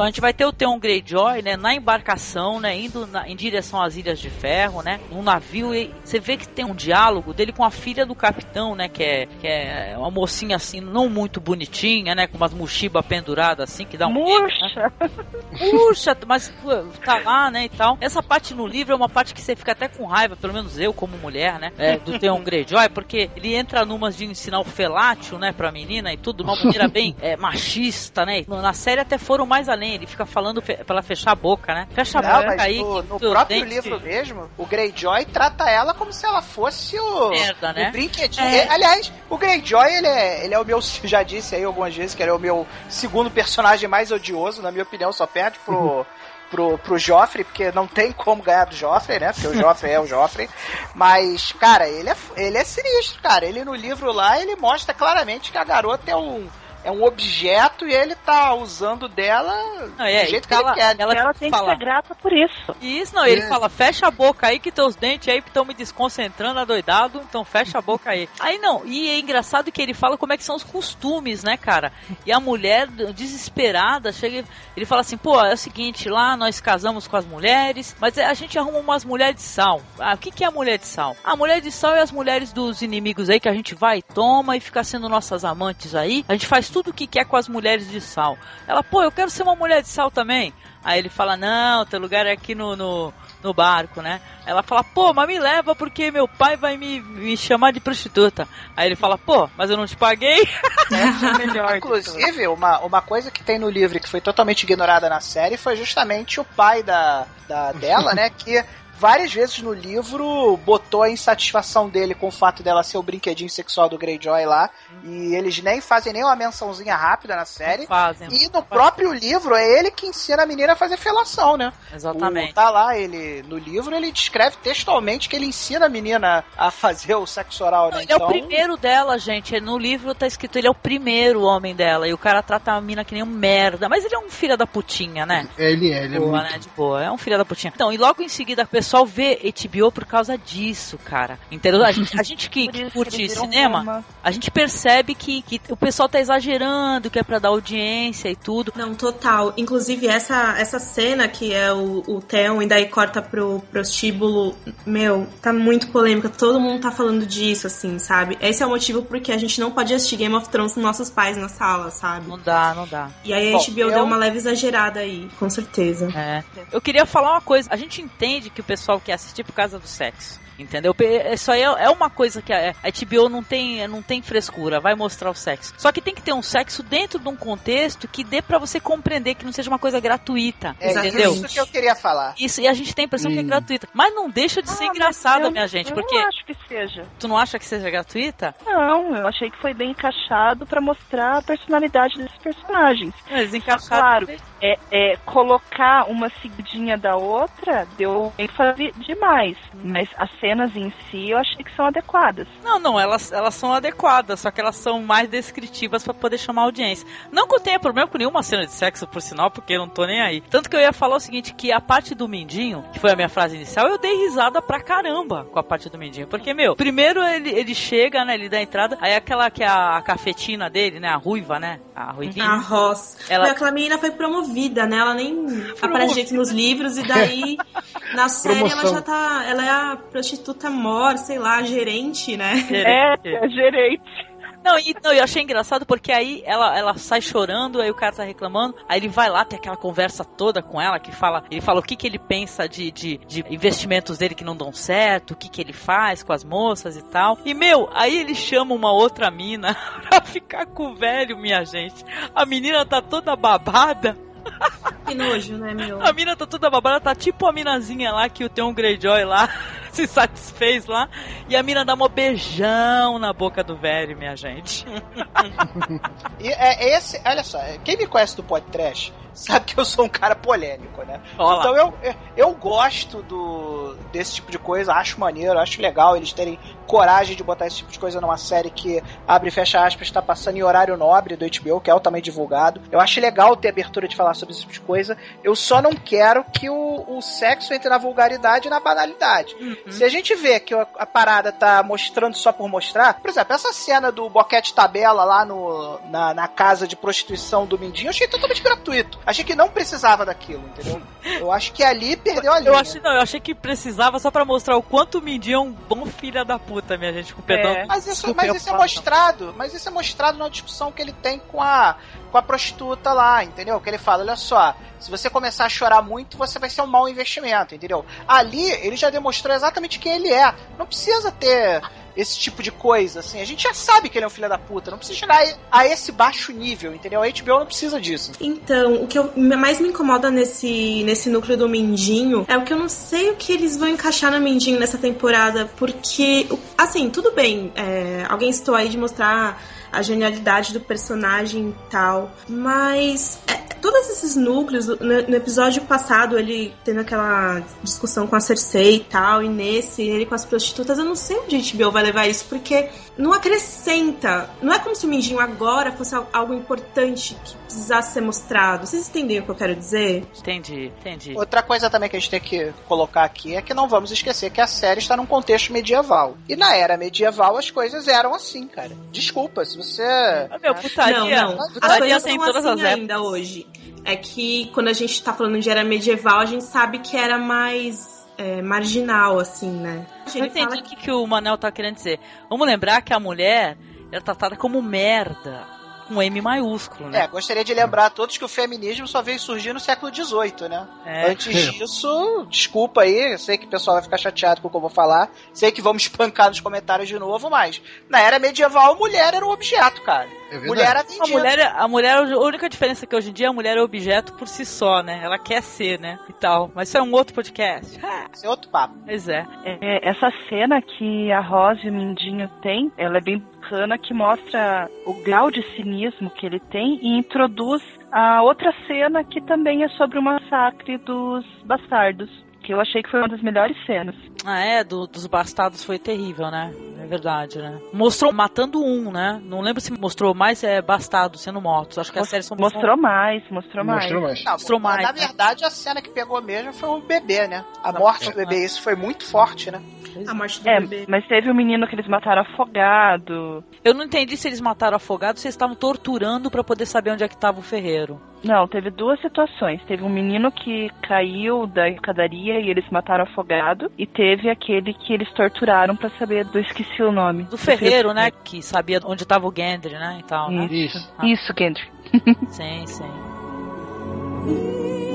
Então a gente vai ter o Theon Greyjoy, né, na embarcação, né, indo na- em direção às Ilhas de Ferro, né, num navio e você vê que tem um diálogo dele com a filha do capitão, né, que é, que é uma mocinha assim, não muito bonitinha, né, com umas mochibas penduradas assim, que dá um medo, né? Murcha! Puxa, mas pô, tá lá, né, e tal. Essa parte no livro é uma parte que você fica até com raiva, pelo menos eu como mulher, né, é, do Theon Greyjoy, porque ele entra numas de ensinar o felátil, né, pra menina e tudo, de uma maneira bem é, machista, né. Na série até foram mais além, ele fica falando fe- pra ela fechar a boca, né. Fecha a Não, boca mas aí. no, no próprio livro mesmo, o Greyjoy trata ela como se ela fosse o, Merda, né? o brinquedinho. É, Aliás, o Greyjoy, ele é, ele é o meu, *laughs* já disse aí algumas vezes que ele é o meu segundo personagem mais odioso, na minha opinião, só perde pro... *laughs* Pro, pro Joffrey, porque não tem como ganhar do Joffrey, né? Porque o Joffrey é o Joffrey. Mas, cara, ele é, ele é sinistro, cara. Ele no livro lá, ele mostra claramente que a garota é um, é um objeto e ele tá usando dela Não, é, do jeito e que ela- ele quer. ela Ela tem que fala- ser grata por isso. Isso, não, ele É. fala, fecha a boca aí que teus dentes aí estão me desconcentrando, adoidado, então fecha a boca aí. Aí não, e é engraçado que ele fala como é que são os costumes, né, cara? E a mulher, desesperada, chega ele fala assim, pô, é o seguinte, lá nós casamos com as mulheres, mas a gente arruma umas mulheres de sal. Ah, o que, que é a mulher de sal? A mulher de sal é as mulheres dos inimigos aí que a gente vai, toma e fica sendo nossas amantes aí. A gente faz tudo o que quer com as mulheres de sal. Ela, pô, eu quero ser uma mulher de sal também. Aí ele fala, não, teu lugar é aqui no, no, no barco, né? Ela fala, pô, mas me leva porque meu pai vai me, me chamar de prostituta. Aí ele fala, pô, mas eu não te paguei. *laughs* É a melhor. todas. Inclusive, uma, uma coisa que tem no livro e que foi totalmente ignorada na série foi justamente o pai da, da dela, né? Que várias vezes no livro botou a insatisfação dele com o fato dela ser o brinquedinho sexual do Greyjoy lá. E eles nem fazem nem uma mençãozinha rápida na série. Fazem. E no próprio livro é ele que ensina a menina a fazer felação, né? Exatamente. O, tá lá, ele. No livro ele descreve textualmente que ele ensina a menina a fazer o sexo oral, né? Ele é o primeiro dela, gente. No livro tá escrito ele é o primeiro homem dela. E o cara trata a mina que nem um merda. Mas ele é um filho da putinha, né? É, ele é, ele é boa, muito. né? De boa. É um filho da putinha. Então, e logo em seguida o pessoal vê HBO por causa disso, cara. Entendeu? A gente, a gente que, *laughs* que curte cinema, Roma. a gente percebe que, que o pessoal tá exagerando, que é pra dar audiência e tudo. Não, total. Inclusive, essa, essa cena que é o, o Theon e daí corta pro prostíbulo, meu, tá muito polêmica. Todo mundo tá falando disso, assim, sabe? Esse é o motivo porque a gente não pode assistir Game of Thrones com nossos pais na sala, sabe? Não dá, não dá. E aí a Bom, HBO eu- deu uma leve exagerada aí, com certeza. É. Eu queria falar uma coisa. A gente entende que o pessoal quer assistir por causa do sexo. Entendeu? Isso aí é é uma coisa que a a HBO não tem, não tem frescura, vai mostrar o sexo. Só que tem que ter um sexo dentro de um contexto que dê pra você compreender que não seja uma coisa gratuita. É entendeu? isso que eu queria falar. Isso, e a gente tem a impressão que é Hum. gratuita. Mas não deixa de ser Ah, mas engraçada, eu- minha gente, eu porque não acho que seja. tu não acha que seja gratuita? Não, eu achei que foi bem encaixado pra mostrar a personalidade desses personagens. Eles encaixaram. Claro, é, é, colocar uma seguidinha da outra deu ênfase demais. Mas a cena cenas em si eu achei que são adequadas. Não, não, elas, elas são adequadas, só que elas são mais descritivas para poder chamar audiência. Não que eu tenha problema com nenhuma cena de sexo, por sinal, porque eu não tô nem aí. Tanto que eu ia falar o seguinte, que a parte do Mindinho, que foi a minha frase inicial, eu dei risada pra caramba com a parte do Mindinho. Porque, meu, primeiro ele, ele chega, né, ele dá a entrada, aí aquela que é a cafetina dele, né, a ruiva, né, a ruivinha. A Ross. Ela- Ela... Aquela menina foi promovida, né? Ela nem aparece nos livros e daí na *laughs* série ela Promoção. já tá. Ela é a prostituta mor, sei lá, gerente, né? É, gerente. Não, e não, eu achei engraçado porque aí ela, ela sai chorando, aí o cara tá reclamando, aí ele vai lá, tem aquela conversa toda com ela, que fala, ele fala o que, que ele pensa de, de, de investimentos dele que não dão certo, o que, que ele faz com as moças e tal. E, meu, aí ele chama uma outra mina *laughs* pra ficar com o velho, minha gente. A menina tá toda babada. Que nojo, né, meu? A mina tá toda babada, tá tipo a minazinha lá que o Theon Greyjoy lá *laughs* se satisfez lá. E a mina dá um beijão na boca do velho, minha gente. *laughs* E é esse, olha só, quem me conhece do podcast sabe que eu sou um cara polêmico, né? Olha lá. Então eu, eu, gosto do, desse tipo de coisa, acho maneiro, acho legal eles terem coragem de botar esse tipo de coisa numa série que abre e fecha aspas, está passando em horário nobre do HBO, que é altamente divulgado. Eu acho legal ter abertura de falar sobre esse tipo de coisa. Eu só não quero que o, o sexo entre na vulgaridade e na banalidade. Se a gente vê que a, parada tá mostrando só por mostrar, por exemplo, essa cena do boquete tabela lá no, na, na casa de prostituição do Mindinho, eu achei totalmente gratuito. Achei que não precisava daquilo, entendeu? Eu acho que ali perdeu a linha. Eu achei, não, eu achei que precisava só pra mostrar o quanto o Mindinho é um bom filho da puta, minha gente, com perdão. É. Mas isso, Desculpa, mas isso é mostrado, mas isso é mostrado na discussão que ele tem com a, com a prostituta lá, entendeu? Que ele fala, olha só, se você começar a chorar muito, você vai ser um mau investimento, entendeu? Ali ele já demonstrou exatamente quem ele é. Não precisa ter esse tipo de coisa, assim. A gente já sabe que ele é um filho da puta. Não precisa chegar a esse baixo nível, entendeu? A HBO não precisa disso. Então, o que eu- mais me incomoda nesse, nesse núcleo do Mindinho é o que eu não sei o que eles vão encaixar no Mindinho nessa temporada, porque, assim, tudo bem, é, alguém estou aí de mostrar a genialidade do personagem e tal, mas é, todos esses núcleos, no, no episódio passado, ele tendo aquela discussão com a Cersei e tal, e nesse, ele com as prostitutas, eu não sei onde a HBO vai levar isso, porque não acrescenta. Não é como se o Mindinho agora fosse al- algo importante que precisasse ser mostrado. Vocês entendem o que eu quero dizer? Entendi, entendi. Outra coisa também que a gente tem que colocar aqui é que não vamos esquecer que a série está num contexto medieval. E na era medieval as coisas eram assim, cara. Desculpa, se você. Ah, meu, putaria, não, não. As putaria coisas tem são todas assim as épocas. ainda hoje. É que quando a gente tá falando de era medieval, a gente sabe que era mais é, marginal, assim, né? Eu entendi o que, que o Manel tá querendo dizer. Vamos lembrar que a mulher é tratada como merda. Com M maiúsculo, É, né? gostaria de lembrar a todos que o feminismo só veio surgir no século XVIII, né? É. Antes *laughs* disso, desculpa aí, eu sei que o pessoal vai ficar chateado com o que eu vou falar, sei que vamos *laughs* espancar nos comentários de novo, mas na era medieval, mulher era um objeto, cara. É mulher era A atendida. mulher, é- a mulher, a única diferença é que hoje em dia a mulher é objeto por si só, né? Ela quer ser, né? E tal. Mas isso é um outro podcast. Esse é outro papo. Pois é. É, essa cena que a Rose e o Mindinho tem, ela é bem bacana, que mostra o grau de cinismo que ele tem e introduz a outra cena que também é sobre o massacre dos bastardos. Que eu achei que foi uma das melhores cenas. Ah, é, do- dos bastardos foi terrível, né? É verdade, né? Mostrou matando um, né? Não lembro se mostrou mais é, bastardos sendo mortos. Acho que a série só Mostrou mais, mostrou mais. Mostrou mais. Não, Mostrou na- mais, Na né? verdade, a cena que pegou mesmo foi o bebê, né? A morte é. do bebê, isso foi muito forte, né? A morte do É, bebê. mas teve o menino que eles mataram afogado. Eu não entendi se eles mataram afogado ou se eles estavam torturando pra poder saber onde é que tava o ferreiro. Não, teve duas situações. Teve um menino que caiu da escadaria e eles mataram afogado. E teve aquele que eles torturaram pra saber do esqueci o nome. Do ferreiro, né? Que sabia onde tava o Gendry, né? E tal, né? Isso. Isso. Ah. Isso, Gendry. Sim, sim. *laughs*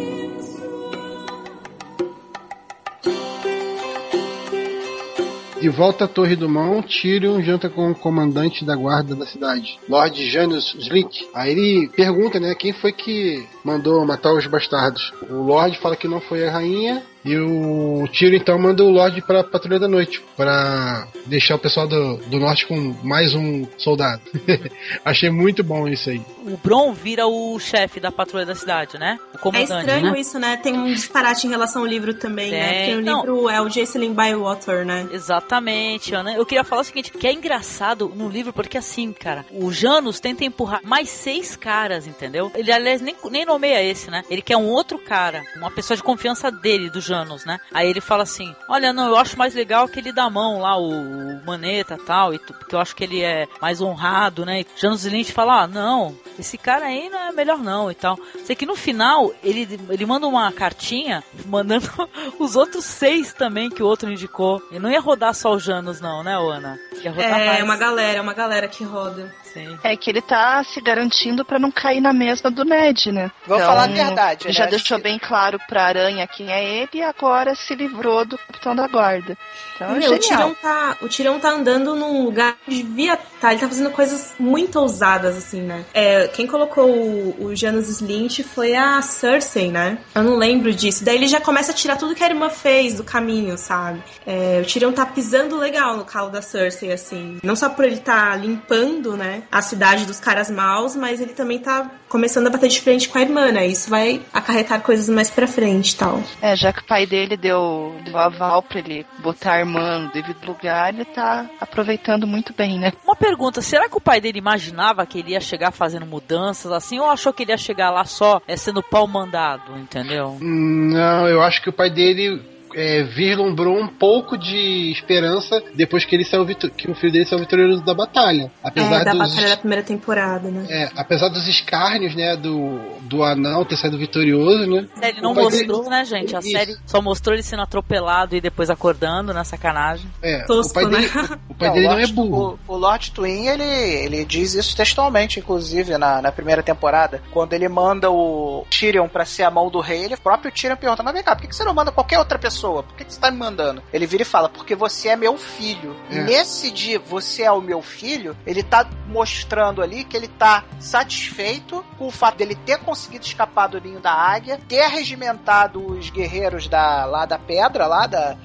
De volta à Torre do Mão, Tyrion janta com o comandante da guarda da cidade, Lord Janus Slick. Aí ele pergunta, né, quem foi que mandou matar os bastardos. O Lorde fala que não foi a rainha. E o Tiro então manda o Lorde pra Patrulha da Noite. para deixar o pessoal do, do norte com mais um soldado. *laughs* Achei muito bom isso aí. O Bron vira o chefe da Patrulha da Cidade, né? O comandante, É estranho né? isso, né? Tem um disparate em relação ao livro também, né? Tem. Porque o Não. livro é o Jacelyn Bywater, né? Exatamente, Ana. Eu queria falar o seguinte, que é engraçado no livro, porque assim, cara, o Janus tenta empurrar mais seis caras, entendeu? Ele, aliás, nem, nem nomeia esse, né? Ele quer um outro cara, uma pessoa de confiança dele, do Janus, né? Aí ele fala assim, olha, não, eu acho mais legal aquele da mão lá, o, o Maneta tal, e tu- porque eu acho que ele é mais honrado, né? E Janus Lynch fala, ah, não, esse cara aí não é melhor não, e tal. Sei que no final, ele, ele manda uma cartinha, mandando *laughs* os outros seis também que o outro indicou. E não ia rodar só o Janus não, né, Ana? Ia rodar É mais. uma galera, uma galera que roda. Sim. É que ele tá se garantindo pra não cair na mesma do Ned, né? Vou falar a verdade, Ele né? já deixou gente- bem claro pra Aranha quem é ele e agora se livrou do capitão da guarda. Então é Meu, o. Tirão tá, o Tirão tá andando num lugar que devia tá, ele tá fazendo coisas muito ousadas, assim, né? É, quem colocou o, o Janus Slint foi a Cersei, né? Eu não lembro disso. Daí ele já começa a tirar tudo que a irmã fez do caminho, sabe? É, o Tirão tá pisando legal no calo da Cersei, assim. Não só por ele tá limpando, né, a cidade dos caras maus, mas ele também tá começando a bater de frente com a irmã, né? Isso vai acarretar coisas mais pra frente e tal. É, já que o pai dele deu, deu aval pra ele botar a irmã no devido lugar, ele tá aproveitando muito bem, né? Uma pergunta, será que o pai dele imaginava que ele ia chegar fazendo mudanças assim, ou achou que ele ia chegar lá só é, sendo pau mandado, entendeu? Hum, Não, eu acho que o pai dele é, vislumbrou um pouco de esperança depois que ele saiu que o filho dele saiu vitorioso da batalha. Apesar É, da dos batalha da primeira temporada, né? é, apesar dos escárnios, né, do, do anão ter saído vitorioso, né? A série não o pai mostrou, dele- né, gente? A Isso. série só mostrou ele sendo atropelado e depois acordando na sacanagem. É, o Tosco, pai né? dele, o pai Não, dele o não é burro. O, o Lord Twin, ele, ele diz isso textualmente, inclusive, na, na primeira temporada. Quando ele manda o Tyrion pra ser a mão do rei, ele o próprio Tyrion pergunta, mas vem cá, por que você não manda qualquer outra pessoa? Por que que você tá me mandando? Ele vira e fala, porque você é meu filho. É. Nesse dia, você é o meu filho, ele tá mostrando ali que ele tá satisfeito com o fato dele ter conseguido escapar do ninho da águia, ter regimentado os guerreiros da, lá da pedra, lá da-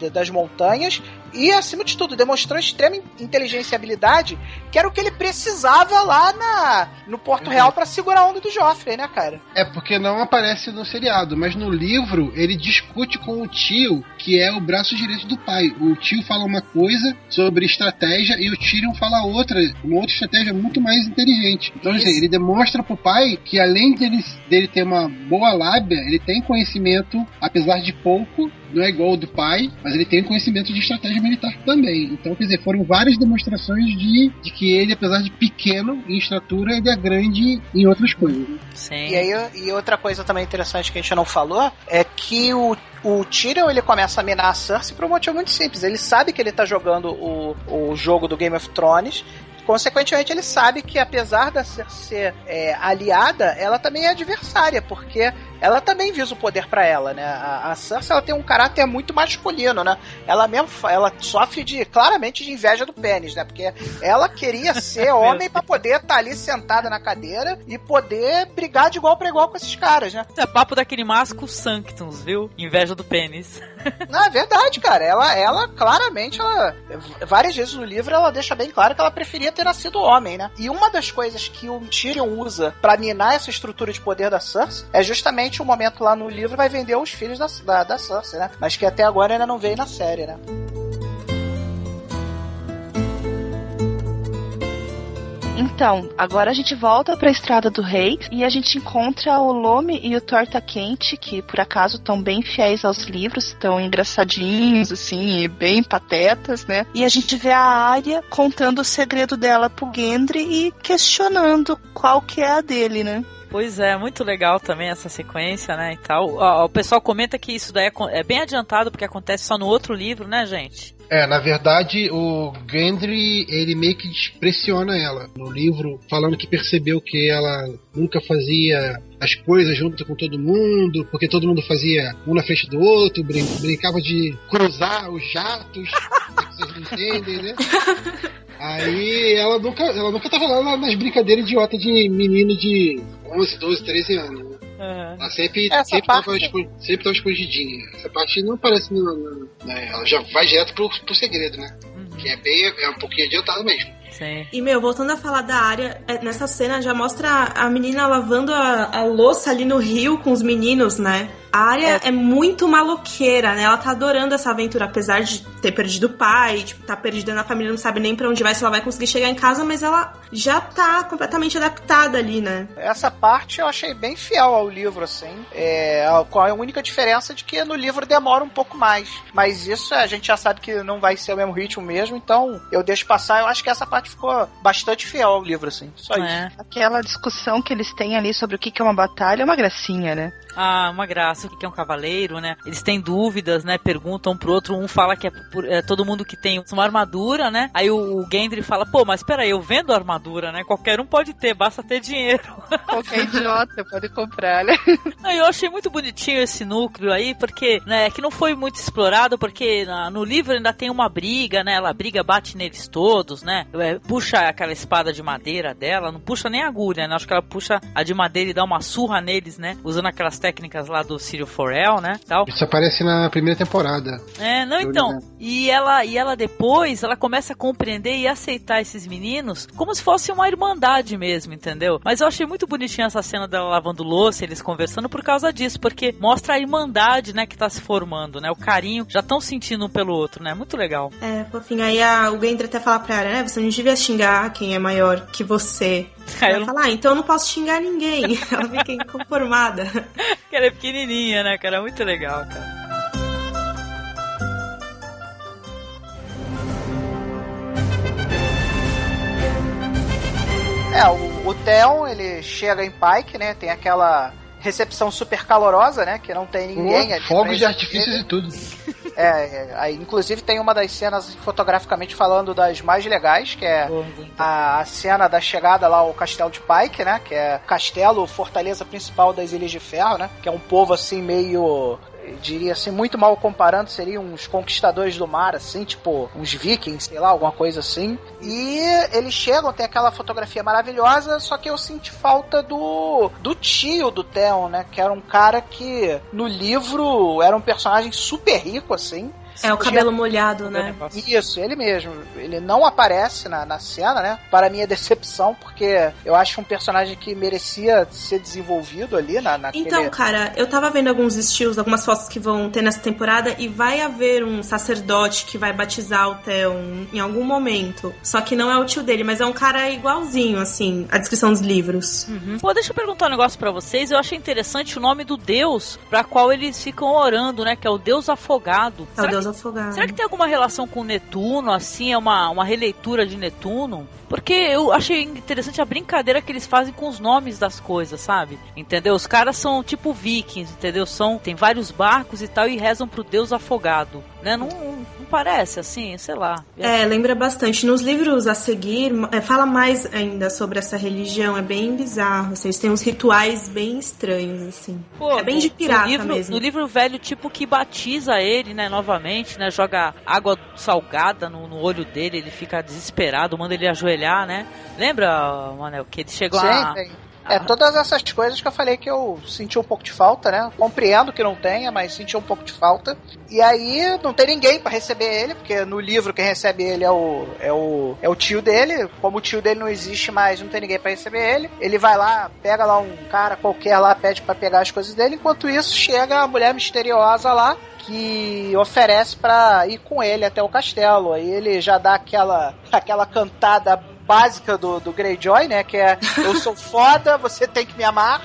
da- das montanhas e, acima de tudo, demonstrou extrema inteligência e habilidade, que era o que ele precisava lá na, no Porto Uhum. Real pra segurar a onda do Joffrey, né, cara? É porque não aparece no seriado, mas no livro ele discute com o tio, que é o braço direito do pai. O tio fala uma coisa sobre estratégia e o Tyrion fala outra, uma outra estratégia muito mais inteligente. Então, Isso. ele demonstra pro pai que além dele, dele ter uma boa lábia, ele tem conhecimento, apesar de pouco, não é igual ao do pai, mas ele tem conhecimento de estratégia militar também. Então, quer dizer, foram várias demonstrações de, de que ele, apesar de pequeno em estrutura, ele é grande em outras coisas. né? Sim. E aí, e outra coisa também interessante que a gente não falou é que o, o Tyrion ele começa a minar a Cersei por um motivo muito simples. Ele sabe que ele tá jogando o, o jogo do Game of Thrones. Consequentemente, ele sabe que apesar da ser é, aliada, ela também é adversária, porque ela também visa o poder pra ela, né? A, a Cersei ela tem um caráter muito masculino, né? Ela mesmo ela sofre de claramente de inveja do pênis, né? Porque ela queria ser *laughs* homem pra poder estar ali sentada na cadeira e poder brigar de igual pra igual com esses caras, né? É papo daquele masco Sanctums, viu? Inveja do pênis. Não, é verdade, cara. Ela, ela claramente, ela, várias vezes no livro, ela deixa bem claro que ela preferia ter nascido homem, né? E uma das coisas que o Tyrion usa pra minar essa estrutura de poder da Cersei é justamente o momento lá no livro vai vender os filhos da, da, da Cersei, né? Mas que até agora ainda não veio na série, né? Então, agora a gente volta pra Estrada do Rei e a gente encontra o Lome e o Torta Quente, que por acaso estão bem fiéis aos livros, estão engraçadinhos, assim, e bem patetas, né? E a gente vê a Arya contando o segredo dela pro Gendry e questionando qual que é a dele, né? Pois é, muito legal também essa sequência, né, e tal. O pessoal comenta que isso daí é é bem adiantado, porque acontece só no outro livro, né, gente? É, na verdade, o Gendry, ele meio que pressiona ela no livro, falando que percebeu que ela nunca fazia as coisas junto com todo mundo, porque todo mundo fazia um na frente do outro, brin brincava de cruzar os jatos, *laughs* vocês não entendem, né? Aí ela nunca, ela nunca tava lá nas brincadeiras idiota de menino de 11, 12, 13 anos. Uhum. Ela sempre, Essa sempre, parte- tava, sempre tava escondidinha. Essa parte não aparece no. no- né, Ela já vai direto pro, pro segredo, né? Que é bem. É um pouquinho adiantado mesmo. Sim. E, meu, voltando a falar da área, é, nessa cena já mostra a menina lavando a, a louça ali no rio com os meninos, né? A área é. muito maloqueira, né? Ela tá adorando essa aventura, apesar de ter perdido o pai, tipo, tá perdida na família, não sabe nem pra onde vai, se ela vai conseguir chegar em casa, mas ela já tá completamente adaptada ali, né? Essa parte eu achei bem fiel ao livro, assim. É, a- com a única diferença de que no livro demora um pouco mais. Mas isso a gente já sabe que não vai ser o mesmo ritmo mesmo, então eu deixo passar. Eu acho que essa parte ficou bastante fiel ao livro, assim. Só isso. É. Aquela discussão que eles têm ali sobre o que que é uma batalha é uma gracinha, né? Ah, uma graça. O que é um cavaleiro, né? Eles têm dúvidas, né? Perguntam um pro outro. Um fala que é, por- é todo mundo que tem uma armadura, né? Aí o, o Gendry fala, pô, mas peraí, eu vendo armadura, né? Qualquer um pode ter, basta ter dinheiro. *laughs* Qualquer idiota pode comprar, né? Eu achei muito bonitinho esse núcleo aí, porque, né, que não foi muito explorado, porque na- no livro ainda tem uma briga, né? Ela briga, bate neles todos, né? É, puxa aquela espada de madeira dela, não puxa nem a agulha, né? Acho que ela puxa a de madeira e dá uma surra neles, né? Usando aquelas técnicas lá do Círio Forel, né? Tal. Isso aparece na primeira temporada. É, não, então. lembro. E ela, e ela depois, ela começa a compreender e aceitar esses meninos como se fosse uma irmandade mesmo, entendeu? Mas eu achei muito bonitinha essa cena dela lavando louça, eles conversando por causa disso, porque mostra a irmandade, né, que tá se formando, né? O carinho, já estão sentindo um pelo outro, né? Muito legal. É, fofinho. Aí a, o Gendry até fala pra ela, né? Você não devia xingar quem é maior que você. *laughs* Aí Ela eu fala, ah, então eu não posso xingar ninguém. *laughs* ela fica inconformada. *laughs* que ela é pequenininha, né, cara? Muito legal, cara. É, o, o Theon, ele chega em Pike, né? Tem aquela recepção super calorosa, né? Que não tem ninguém ali. Fogos de artifícios e tudo. *laughs* É, é, inclusive tem uma das cenas fotograficamente falando das mais legais, que é a, a cena da chegada lá ao castelo de Pike, né? Que é castelo, fortaleza principal das Ilhas de Ferro, né? Que é um povo assim meio. Diria assim, muito mal comparando, seriam uns conquistadores do mar, assim, tipo uns vikings, sei lá, alguma coisa assim. E eles chegam, tem aquela fotografia maravilhosa, só que eu senti falta do, do tio do Theon, né? Que era um cara que no livro era um personagem super rico, assim. É o cabelo molhado, né? Isso, ele mesmo. Ele não aparece na, na cena, né? Para minha decepção, porque eu acho um personagem que merecia ser desenvolvido ali na, naquele... Então, cara, eu tava vendo alguns estilos, algumas fotos que vão ter nessa temporada e vai haver um sacerdote que vai batizar o Theon em algum momento. Só que não é o tio dele, mas é um cara igualzinho, assim, a descrição dos livros. Uhum. Pô, deixa eu perguntar um negócio pra vocês. Eu achei interessante o nome do deus pra qual eles ficam orando, né? Que é o deus afogado. É o Será Deus afogado. Será que tem alguma relação com Netuno, assim? É uma, uma releitura de Netuno? Porque eu achei interessante a brincadeira que eles fazem com os nomes das coisas, sabe? Entendeu? Os caras são tipo vikings, entendeu? São, tem vários barcos e tal e rezam pro deus afogado, né? Não parece assim, sei lá. É, lembra bastante. Nos livros a seguir, é, fala mais ainda sobre essa religião. É bem bizarro. Assim, eles têm uns rituais bem estranhos, assim. Pô, é bem de pirata no livro, mesmo. No livro velho, tipo, que batiza ele, né, novamente, né? Joga água salgada no, no olho dele, ele fica desesperado, manda ele ajoelhar, né? Lembra, Manel, que ele chegou Sim, a. É, todas essas coisas que eu falei que eu senti um pouco de falta, né? Compreendo que não tenha, mas senti um pouco de falta. E aí não tem ninguém pra receber ele, porque no livro quem recebe ele é o, é o, é o tio dele. Como o tio dele não existe mais, não tem ninguém pra receber ele. Ele vai lá, pega lá um cara qualquer lá, pede pra pegar as coisas dele. Enquanto isso, chega a mulher misteriosa lá que oferece pra ir com ele até o castelo. Aí ele já dá aquela, *laughs* aquela cantada básica do, do Greyjoy, né? Que é eu sou *laughs* foda, você tem que me amar.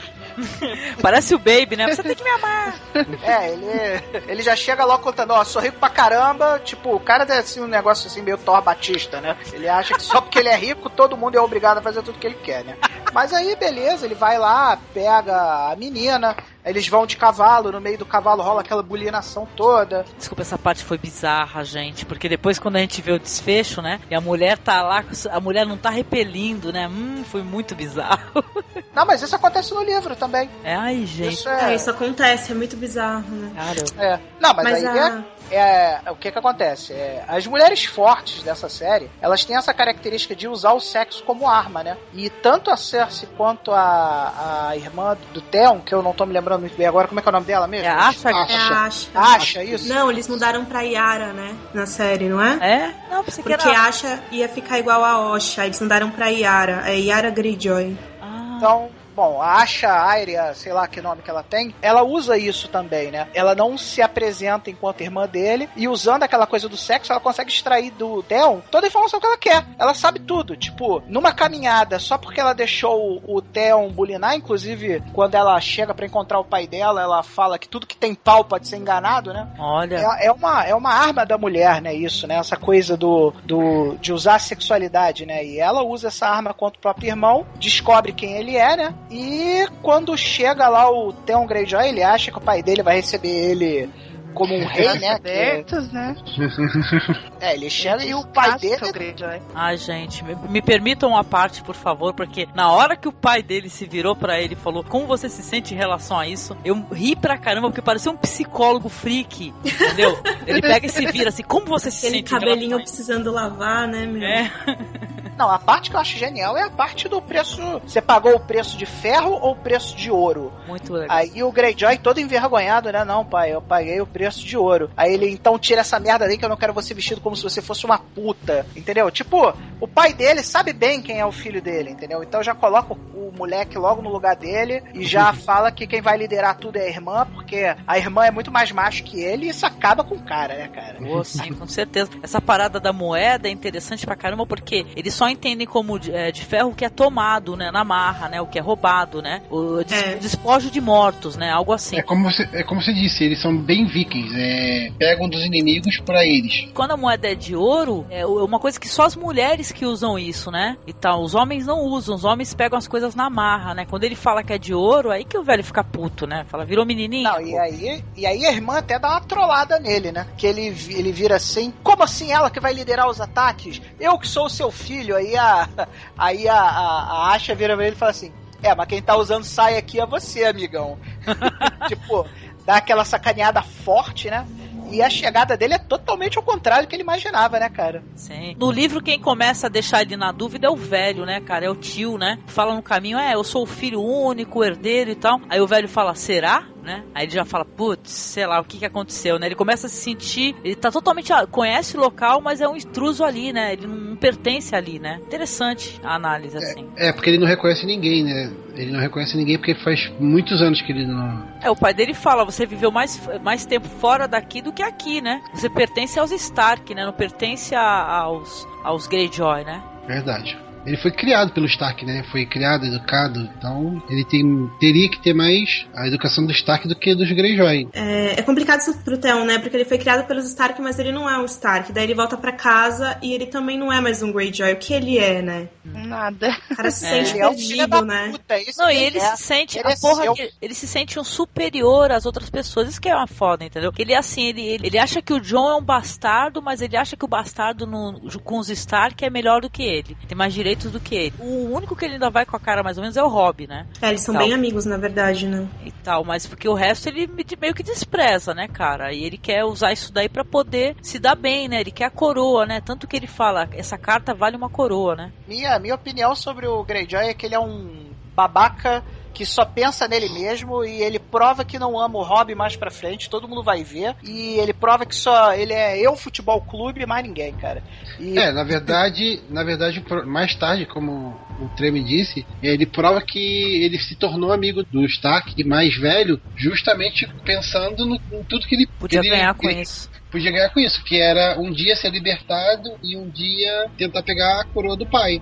Parece o Baby, né? Você tem que me amar. É, ele, ele já chega logo contando, ó, sou rico pra caramba. Tipo, o cara é assim, um negócio assim meio Thor Batista, né? Ele acha que só porque ele é rico, todo mundo é obrigado a fazer tudo que ele quer, né? Mas aí, beleza, ele vai lá, pega a menina, Eles vão de cavalo, no meio do cavalo rola aquela bulinação toda. Desculpa, essa parte foi bizarra, gente. Porque depois, quando a gente vê o desfecho, né? E a mulher tá lá, a mulher não tá repelindo, né? Hum, foi muito bizarro. *laughs* Não, mas isso acontece no livro também. É, ai, gente. Isso, é... é isso acontece, é muito bizarro, né? Cara, é. Não, mas, mas aí a... é, é, o que que acontece? É, as mulheres fortes dessa série, elas têm essa característica de usar o sexo como arma, né? E tanto a Cersei quanto a, a irmã do Theon, que eu não tô me lembrando muito bem agora, como é que é o nome dela mesmo? É Asha. Asha. É Asha. Asha, isso? Não, eles mudaram pra Yara, né? Na série, não é? É? Não, pensei Porque que era... Asha ia ficar igual a Osha, eles mudaram pra Yara. É Yara Greyjoy. Ah. Então, bom, a Asha Arya, sei lá que nome que ela tem, ela usa isso também, né? Ela não se apresenta enquanto irmã dele e usando aquela coisa do sexo, ela consegue extrair do Theon toda a informação que ela quer. Ela sabe tudo. Tipo, numa caminhada, só porque ela deixou o Theon bulinar, inclusive quando ela chega para encontrar o pai dela, ela fala que tudo que tem pau pode ser enganado, né? Olha. É, é uma, é uma arma da mulher, né? Isso, né? Essa coisa do, do de usar a sexualidade, né? E ela usa essa arma contra o próprio irmão, descobre quem ele é, né? E quando chega lá o Theon Greyjoy, ele acha que o pai dele vai receber ele como um rei, né? Abertos, né? É, ele chega e o pai dele. Ai, gente, me, me, permitam uma parte, por favor, porque na hora que o pai dele se virou para ele e falou como você se sente em relação a isso, eu ri pra caramba, porque parecia um psicólogo freak, entendeu? *laughs* ele pega e se vira assim, como você se Aquele sente? Aquele cabelinho precisando lavar, né, meu? É. Não, a parte que eu acho genial é a parte do preço. Você pagou o preço de ferro ou o preço de ouro? Muito legal. Aí o Greyjoy todo envergonhado, né? Não, pai, eu paguei o preço de ouro. Aí ele, então tira essa merda daí que eu não quero você vestido como se você fosse uma puta. Entendeu? Tipo, o pai dele sabe bem quem é o filho dele, entendeu? Então já coloca o, o moleque logo no lugar dele e já fala que quem vai liderar tudo é a irmã, porque a irmã é muito mais macho que ele e isso acaba com o cara, né, cara? Oh, sim, com certeza. Essa parada da moeda é interessante pra caramba porque eles só entendem como de, é, de ferro o que é tomado, né, na marra, né, o que é roubado, né, o des, é. despojo de mortos, né, algo assim. É como você, é como você disse, eles são bem vikings, é, pegam dos inimigos para eles. Quando a moeda é de ouro, é uma coisa que só as mulheres que usam isso, né, e tal, os homens não usam, os homens pegam as coisas na marra, né, quando ele fala que é de ouro, aí que o velho fica puto, né, fala, virou menininho. Não, e aí, e aí a irmã até dá uma trollada nele, né, que ele, ele vira assim, como assim ela que vai liderar os ataques? Eu que sou o seu filho, aí a, *laughs* aí a, a, a Asha vira pra ele e fala assim: É, mas quem tá usando saia aqui é você, amigão. *laughs* tipo, dá aquela sacaneada forte, né? E a chegada dele é totalmente ao contrário do que ele imaginava, né, cara? Sim. No livro, quem começa a deixar ele na dúvida é o velho, né, cara? É o tio, né? Fala no caminho, é, eu sou o filho único, herdeiro e tal. Aí o velho fala, será? Né? Aí ele já fala, putz, sei lá, o que que aconteceu, né? Ele começa a se sentir, ele tá totalmente, conhece o local, mas é um intruso ali, né? Ele não pertence ali, né? Interessante a análise, assim. É, é porque ele não reconhece ninguém, né? Ele não reconhece ninguém porque faz muitos anos que ele não... É, o pai dele fala, você viveu mais, mais tempo fora daqui do que aqui, né? Você pertence aos Stark, né? Não pertence a, aos, aos Greyjoy, né? Verdade. Ele foi criado pelo Stark, né? Foi criado, educado. Então, ele tem, teria que ter mais a educação do Stark do que dos Greyjoy. É, é complicado isso pro Theon, né? Porque ele foi criado pelos Stark, mas ele não é um Stark. Daí ele volta para casa e ele também não é mais um Greyjoy. O que ele é, né? Nada. O cara se é. sente é. perdido, né? Puta, não, e ele é. se sente ele, a porra, ele, ele se sente um superior às outras pessoas. Isso que é uma foda, entendeu? Ele é assim, ele, ele, ele acha que o John é um bastardo, mas ele acha que o bastardo no, com os Stark é melhor do que ele. Tem mais direito direitos do que ele. O único que ele ainda vai com a cara mais ou menos é o Rob, né? É, eles são bem amigos, na verdade, né? E tal, mas porque o resto ele meio que despreza, né, cara? E ele quer usar isso daí para poder se dar bem, né? Ele quer a coroa, né? Tanto que ele fala, essa carta vale uma coroa, né? Minha, minha opinião sobre o Greyjoy é que ele é um babaca que só pensa nele mesmo e ele prova que não ama o hobby mais pra frente, todo mundo vai ver. E ele prova que só ele é eu futebol clube e mais ninguém, cara. E... É, na verdade, na verdade, mais tarde, como o Treme disse, ele prova que ele se tornou amigo do Stark mais velho, justamente pensando no, em tudo que ele podia ele, ganhar com ele, isso. Podia ganhar com isso, que era um dia ser libertado e um dia tentar pegar a coroa do pai.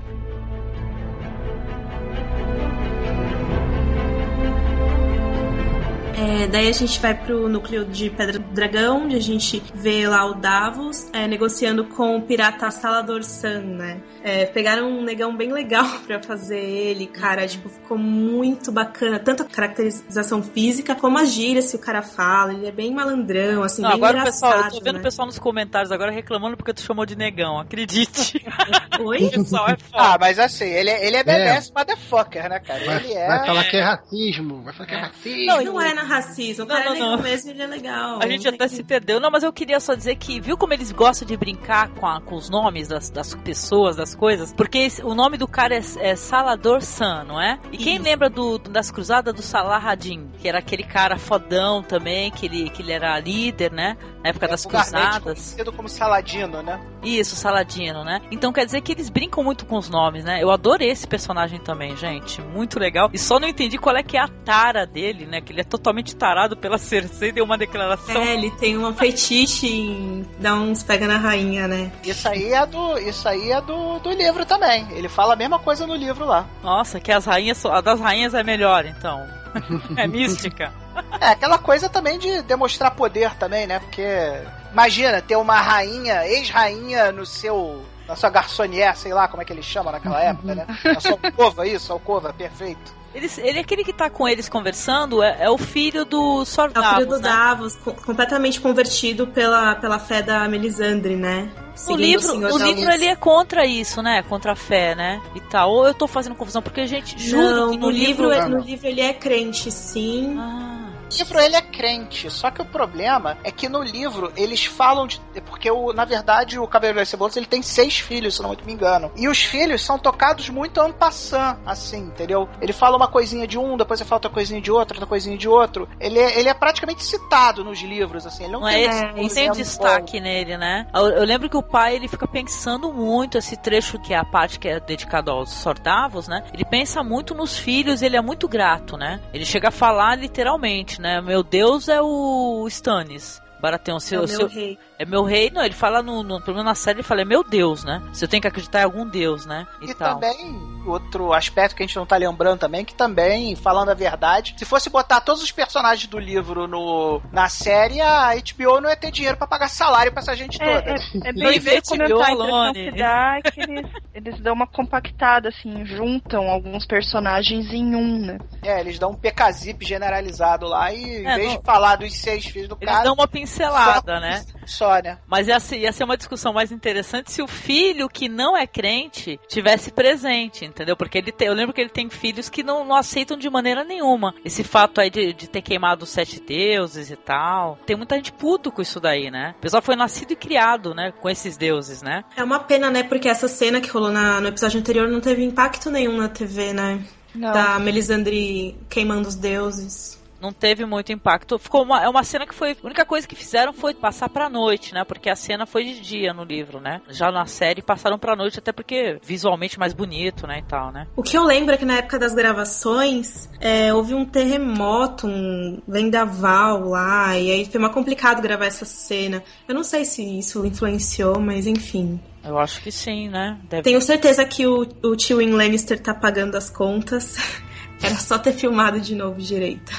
É, daí a gente vai pro núcleo de Pedra do Dragão, onde a gente vê lá o Davos é, negociando com o pirata Salador San, né? É, pegaram um negão bem legal *laughs* pra fazer ele, cara. Tipo, ficou muito bacana. Tanto a caracterização física como as gírias que o cara fala. Ele é bem malandrão, assim, Não, bem agora engraçado. pessoal, eu tô vendo né? o pessoal nos comentários agora reclamando porque tu chamou de negão, acredite. *laughs* Oi? o pessoal é Ah, foda. mas assim, ele, ele é BDS motherfucker, né, cara? Vai, ele é. vai falar que é racismo, vai falar que é racismo. Não, Não é na racismo. O Não, cara não, é legal não. mesmo, ele é legal. A gente até se perdeu. Não, mas eu queria só dizer que, viu como eles gostam de brincar com, a- com os nomes das, das pessoas, das coisas? Porque esse- o nome do cara é, é Salador San, não é? E quem Isso. lembra do, das cruzadas do Salah Hadin? Que era aquele cara fodão também, que ele, que ele era líder, né? Na época das vulgarmente cruzadas. conhecido como Saladino, né? Isso, Saladino, né? Então quer dizer que eles brincam muito com os nomes, né? Eu adorei esse personagem também, gente. Muito legal. E só não entendi qual é que é a tara dele, né? Que ele é totalmente tarado pela *laughs* Cersei, deu uma declaração. É, ele tem uma fetiche em dar uns pega na rainha, né? Isso aí é do, isso aí é do, do livro também. Ele fala a mesma coisa no livro lá. Nossa, que as rainhas, a das rainhas é melhor, então. *laughs* é mística. É aquela coisa também de demonstrar poder também, né? Porque imagina ter uma rainha, ex-rainha no seu na sua garçonier, sei lá como é que ele chama naquela época, né? *laughs* Na sua alcova, isso, alcova, perfeito. Ele, ele é aquele que tá com eles conversando, é, é o filho do É o filho do né? Davos, co- completamente convertido pela, pela fé da Melisandre, né? No Seguindo livro, Senhor o da livro ele é contra isso, né? Contra a fé, né? E tal. Ou eu tô fazendo confusão, porque, gente, juro Não, que no, livro, não, é- no livro ele é crente, sim. Ah, O livro ele é crente, só que o problema é que no livro eles falam de. Porque o, na verdade o Cavaleiro das Cebolas ele tem seis filhos, se não me engano. E os filhos são tocados muito en passant, assim, entendeu? Ele fala uma coisinha de um, depois ele fala outra coisinha de outro, outra coisinha de outro. Ele é, ele é praticamente citado nos livros, assim. Ele não, Não tem, é, não tem destaque nele, né? Eu, eu lembro que o pai ele fica pensando muito esse trecho que é a parte que é dedicado aos Sordavos, né? Ele pensa muito nos filhos, ele é muito grato, né? Ele chega a falar literalmente, né? Meu Deus é o Stannis. Baratheon, É seu, o meu seu, rei. é meu rei. Não, ele fala no, no, pelo menos na série, ele fala, é meu Deus, né? Você tem que acreditar em algum Deus, né? E tal. também, outro aspecto que a gente não tá lembrando também, que também, falando a verdade, se fosse botar todos os personagens do livro no, na série, a HBO não ia ter dinheiro pra pagar salário pra essa gente toda. É, é, é bem invente isso comentar a impressão violone. que dá é que eles, eles dão uma compactada, assim, juntam alguns personagens em um, né? É, eles dão um PKZip generalizado lá e, em É, vez não- de falar dos seis filhos do Eles cara, dão uma pincelada, só, né? Só, né? Mas ia ser, ia ser uma discussão mais interessante se o filho que não é crente tivesse presente, entendeu? Porque ele tem, eu lembro que ele tem filhos que não, não aceitam de maneira nenhuma esse fato aí de, de ter queimado os sete deuses e tal. Tem muita gente puto com isso daí, né? O pessoal foi nascido e criado, né? Com esses deuses, né? É uma pena, né? Porque essa cena que rolou na- no episódio anterior não teve impacto nenhum na TV, né? Não. Da Melisandre queimando os deuses. Não teve muito impacto. Ficou uma, é uma cena que foi. A única coisa que fizeram foi passar pra noite, né? Porque a cena foi de dia no livro, né? Já na série passaram pra noite, até porque visualmente mais bonito, né? E tal, né? O que eu lembro é que na época das gravações é, houve um terremoto, um vendaval lá, e aí foi mais complicado gravar essa cena. Eu não sei se isso influenciou, mas enfim. Eu acho que sim, né? Deve Tenho certeza que o, o tio Win Lannister tá pagando as contas. *laughs* Era só ter filmado de novo direito.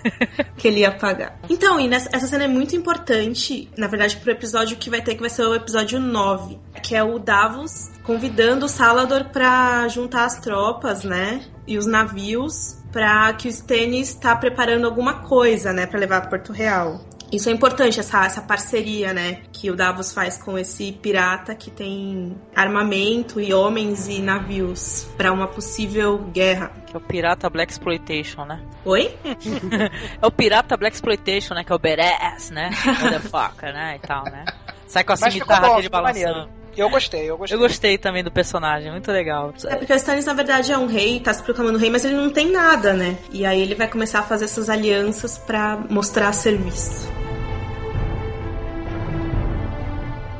*laughs* que ele ia pagar. Então, nessa, essa cena é muito importante, na verdade, pro episódio que vai ter, que vai ser o episódio 9. Que é o Davos convidando o Salador pra juntar as tropas, né? E os navios pra que o Stannis tá preparando alguma coisa, né? Pra levar pra Porto Real. Isso é importante, essa, essa parceria, né? Que o Davos faz com esse pirata que tem armamento e homens e navios pra uma possível guerra. que é o Pirata Black Exploitation, né? Oi? *laughs* É o Pirata Black Exploitation, né? Que é o badass, né? *laughs* Motherfucker, né? E tal, né? Sai com a cimitarra dele balançando. Eu gostei, eu gostei. Eu gostei também do personagem, muito legal. É porque o Stannis, na verdade, é um rei, tá se proclamando rei, mas ele não tem nada, né? E aí ele vai começar a fazer essas alianças pra mostrar serviço.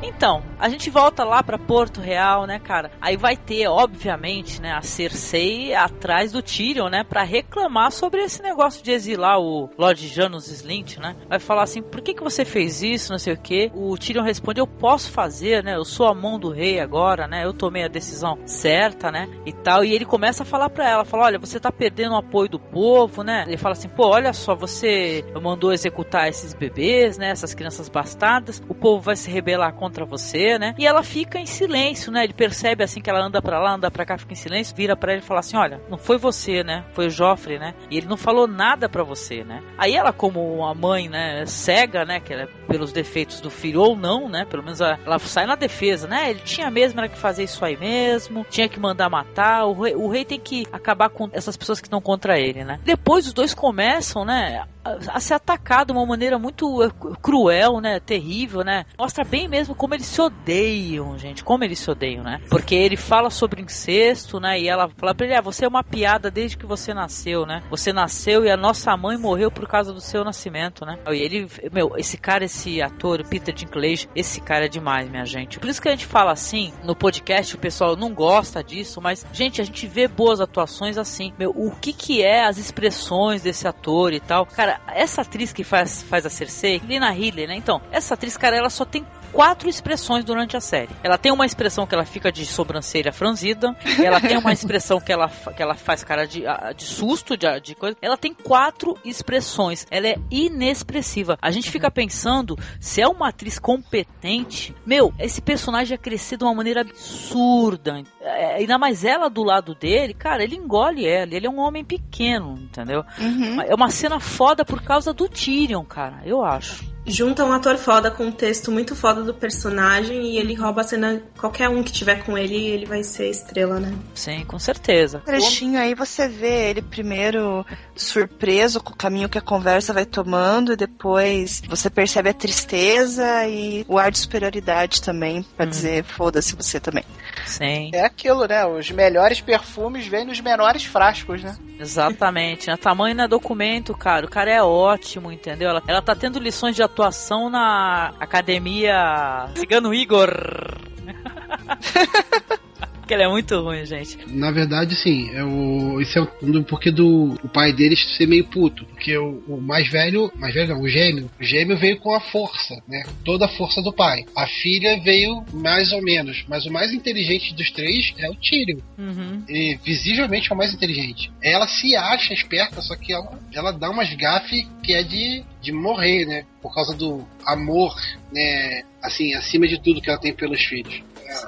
Então, A gente volta lá pra Porto Real, né, cara? Aí vai ter, obviamente, né, a Cersei atrás do Tyrion, né, pra reclamar sobre esse negócio de exilar o Lord Janus Slint, né? Vai falar assim, por que que você fez isso, não sei o que. O Tyrion responde, eu posso fazer, né? Eu sou a mão do rei agora, né? Eu tomei a decisão certa, né? E tal. E ele começa a falar pra ela, fala, olha, você tá perdendo o apoio do povo, né? Ele fala assim, pô, olha só, você mandou executar esses bebês, né? Essas crianças bastadas. O povo vai se rebelar contra você, né? E ela fica em silêncio, né? Ele percebe assim que ela anda para lá, anda para cá, fica em silêncio, vira para ele e fala assim, olha, não foi você, né? Foi o Joffrey, né? E ele não falou nada para você, né? Aí ela, como uma mãe, né, cega, né, que é pelos defeitos do filho ou não, né? Pelo menos ela sai na defesa, né? Ele tinha mesmo era que fazer isso aí mesmo, tinha que mandar matar. O rei, o rei tem que acabar com essas pessoas que estão contra ele, né? Depois os dois começam, né? A ser atacado de uma maneira muito eh, cruel, né? Terrível, né? Mostra bem mesmo como eles se odeiam, gente. Como eles se odeiam, né? Porque ele fala sobre incesto, né? E ela fala pra ele: ah, você é uma piada desde que você nasceu, né? Você nasceu e a nossa mãe morreu por causa do seu nascimento, né? E ele, meu, esse cara, esse ator, Peter Dinklage, esse cara é demais, minha gente. Por isso que a gente fala assim no podcast, o pessoal não gosta disso, mas, gente, a gente vê boas atuações assim. Meu, o que que é as expressões desse ator e tal? Cara, essa atriz que faz, faz a Cersei, Lina Headey, né? Então, essa atriz, cara, ela só tem quatro expressões durante a série. Ela tem uma expressão que ela fica de sobrancelha franzida, ela tem uma expressão que ela, que ela faz cara de, de susto, de, de coisa. Ela tem quatro expressões. Ela é inexpressiva. A gente fica pensando se é uma atriz competente. Meu, esse personagem ia crescer de uma maneira absurda. É, ainda mais ela do lado dele, cara, ele engole ela. Ele é um homem pequeno, entendeu? Uhum. É uma cena foda por causa do Tyrion, cara, eu acho junta um ator foda com um texto muito foda do personagem e ele rouba a cena. Qualquer um que tiver com ele, ele vai ser estrela, né? Sim, com certeza. Trechinho aí você vê ele primeiro surpreso com o caminho que a conversa vai tomando, e depois você percebe a tristeza e o ar de superioridade também, pra hum. dizer foda-se você também. Sim. É aquilo, né? Os melhores perfumes vêm nos menores frascos, né? Exatamente. A tamanho não é documento, cara. O cara é ótimo, entendeu? Ela, ela tá tendo lições de atuação na academia Cigano Igor. *laughs* que ele é muito ruim, gente. Na verdade, sim. É o, esse é o porquê do o pai deles ser meio puto. Porque o, o, mais velho, mais velho não, o gêmeo, o gêmeo veio com a força, né? Toda a força do pai. A filha veio mais ou menos, mas o mais inteligente dos três é o Tyrion. Uhum. E visivelmente é o mais inteligente. Ela se acha esperta, só que ela, ela dá umas gafes que é de, de morrer, né? Por causa do amor, né? Assim, acima de tudo que ela tem pelos filhos.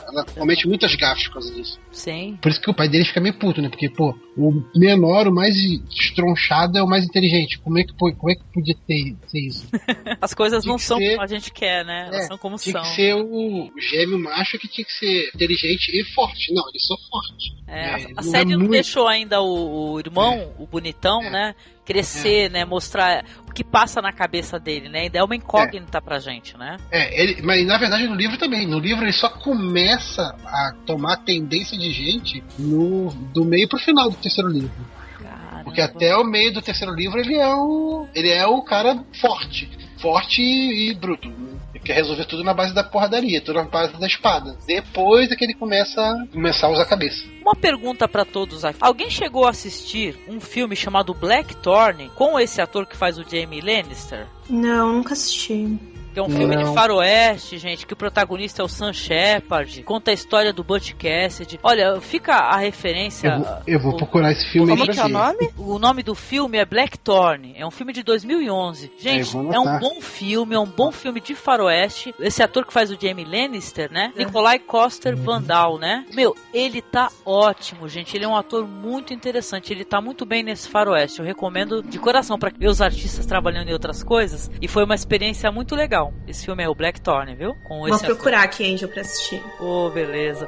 Ela comete muitas gafas por causa disso. Sim. Por isso que o pai dele fica meio puto, né? Porque, pô, o menor, o mais estronchado é o mais inteligente. Como é que, como é que podia ter, ser isso? *laughs* As coisas tinha não são ser... como a gente quer, né? Elas é, são como tinha são. Tinha que ser o gêmeo macho que tinha que ser inteligente e forte. Não, ele só forte. É, é, a, a série não muito... deixou ainda o, o irmão, é. o bonitão, é. né? Crescer, é. né? Mostrar o que passa na cabeça dele, né? Ainda é uma incógnita é. pra gente, né? É, ele, mas na verdade no livro também. No livro ele só começa a tomar tendência de gente no, do meio pro final do terceiro livro. Caramba. Porque até o meio do terceiro livro ele é o. ele é o cara forte. Forte e, e bruto. Ele quer resolver tudo na base da porradaria, tudo na base da espada. Depois é que ele começa a começar a usar a cabeça. Uma pergunta para todos aqui. Alguém chegou a assistir um filme chamado Blackthorn com esse ator que faz o Jamie Lannister? Não, nunca assisti. É um filme de faroeste, gente, que o protagonista é o Sam Shepard. Conta a história do Butch Cassidy. Olha, fica a referência... Eu vou, eu vou o, procurar esse filme. Como que é o nome? O nome do filme é Blackthorn. É um filme de 2011. Gente, é, é um bom filme, é um bom filme de faroeste. Esse ator que faz o Jamie Lannister, né? É. Nikolai Coster. Vandal, né? Meu, ele tá ótimo, gente. Ele é um ator muito interessante. Ele tá muito bem nesse faroeste. Eu recomendo de coração para ver os artistas trabalhando em outras coisas. E foi uma experiência muito legal Esse filme é o Blackthorn, viu? Com Vou procurar ator. aqui, Angel, pra assistir. Ô, oh, beleza.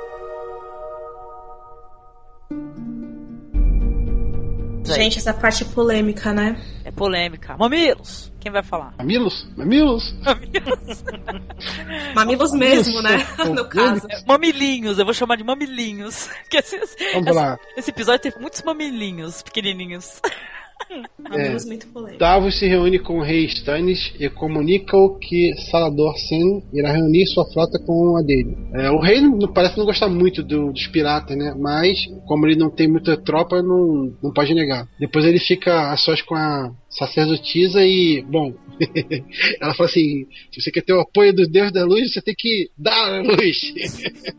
Gente, essa parte é polêmica, né? É polêmica. Mamilos! Quem vai falar? Mamilos? Mamilos? Mamilos, *laughs* mamilos mesmo, né? *laughs* no caso. É, mamilinhos, eu vou chamar de mamilinhos. *laughs* Vamos esse, lá. Esse episódio teve muitos mamilinhos pequenininhos. Muito polêmicos. Davos se reúne com o rei Stannis e comunica-o que Salador Sen irá reunir sua frota com a dele. É, o rei não, parece não gostar muito do- dos piratas, né? Mas, como ele não tem muita tropa, não, não pode negar. Depois ele fica a sós com a sacerdotisa e, bom, *laughs* ela fala assim: se você quer ter o apoio dos deuses da luz, você tem que dar a luz.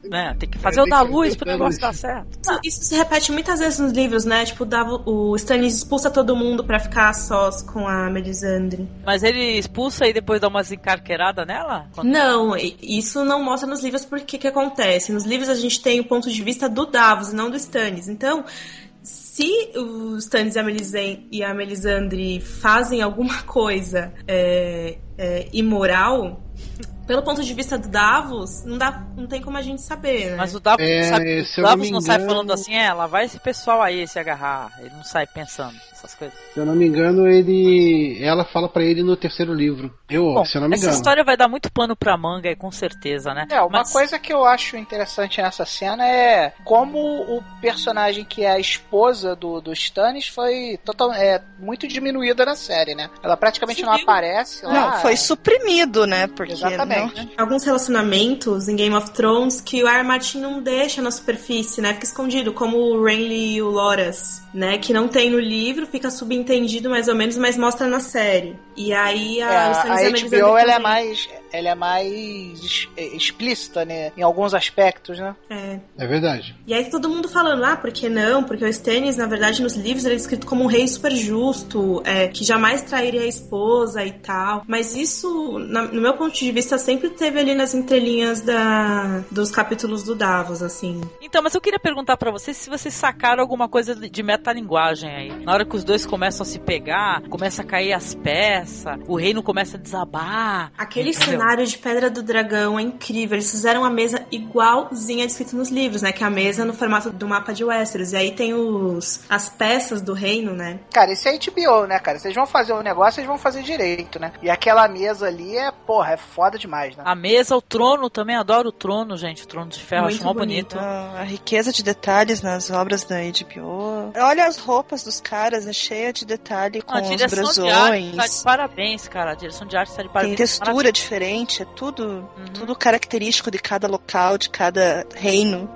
né? *laughs* Tem que fazer o da luz pro Da negócio luz. dar certo. Isso, isso se repete muitas vezes nos livros, né? Tipo, o Stannis expulsa todo mundo pra ficar a sós com a Melisandre. Mas ele expulsa e depois dá umas encarqueiradas nela? Não, isso não mostra nos livros porque que acontece. Nos livros a gente tem o ponto de vista do Davos e não do Stannis. Então, se o Stannis e a, e Melisandre fazem alguma *laughs* coisa é, é, imoral, pelo ponto de vista do Davos, não, dá, não tem como a gente saber, né? Mas o Davos, É, sabe, se o não Davos não sai engano- falando assim, é, lá vai esse pessoal aí se agarrar. Ele não sai pensando essas coisas. Se eu não me engano, ele. Ela fala pra ele no terceiro livro. Eu, Bom, se eu não me essa engano. história vai dar muito pano pra manga, e com certeza, né? É, uma Mas- coisa que eu acho interessante nessa cena é como o personagem que é a esposa do, do Stannis foi total, é, muito diminuída na série, né? Ela praticamente não Sumiu. aparece lá. Não, foi suprimido, né? Porque Exatamente. não- alguns relacionamentos em Game of Thrones que o. R. Martin não deixa na superfície, né? Fica escondido, como o Renly e o Loras, né? Que não tem no livro, fica subentendido mais ou menos, mas mostra na série. E aí É, a, a, e a Melisandre HBO ela é mais ela é mais es- explícita né, em alguns aspectos, né? É. É verdade. E aí todo mundo falando, ah, por que não? Porque o Stannis, na verdade, nos livros ele é descrito como um rei super justo, é, que jamais trairia a esposa e tal. Mas isso, na- no meu ponto de vista, sempre teve ali nas entrelinhas da, dos capítulos do Davos, assim. Então, mas eu queria perguntar pra vocês se vocês sacaram alguma coisa de metalinguagem aí. Na hora que os dois começam a se pegar, começa a cair as peças, o reino começa a desabar. Aquele entendeu? Cenário de Pedra do Dragão é incrível. Eles fizeram a mesa igualzinha descrita nos livros, né? Que é a mesa no formato do mapa de Westeros. E aí tem os as peças do reino, né? Cara, isso é HBO, né, cara? Vocês vão fazer o negócio, vocês vão fazer direito, né? E aquela mesa ali é, porra, é foda demais, né? A mesa, o trono também, adoro o trono, gente. O trono de ferro, Muito acho mó bonito. bonito. Ah, A riqueza de detalhes nas obras da HBO. Olha as roupas dos caras, é cheia de detalhe com a os direção de arte tá brasões. de parabéns, cara. A direção de arte tá de Tem parabéns. textura é tudo, Uhum. tudo característico de cada local, de cada reino.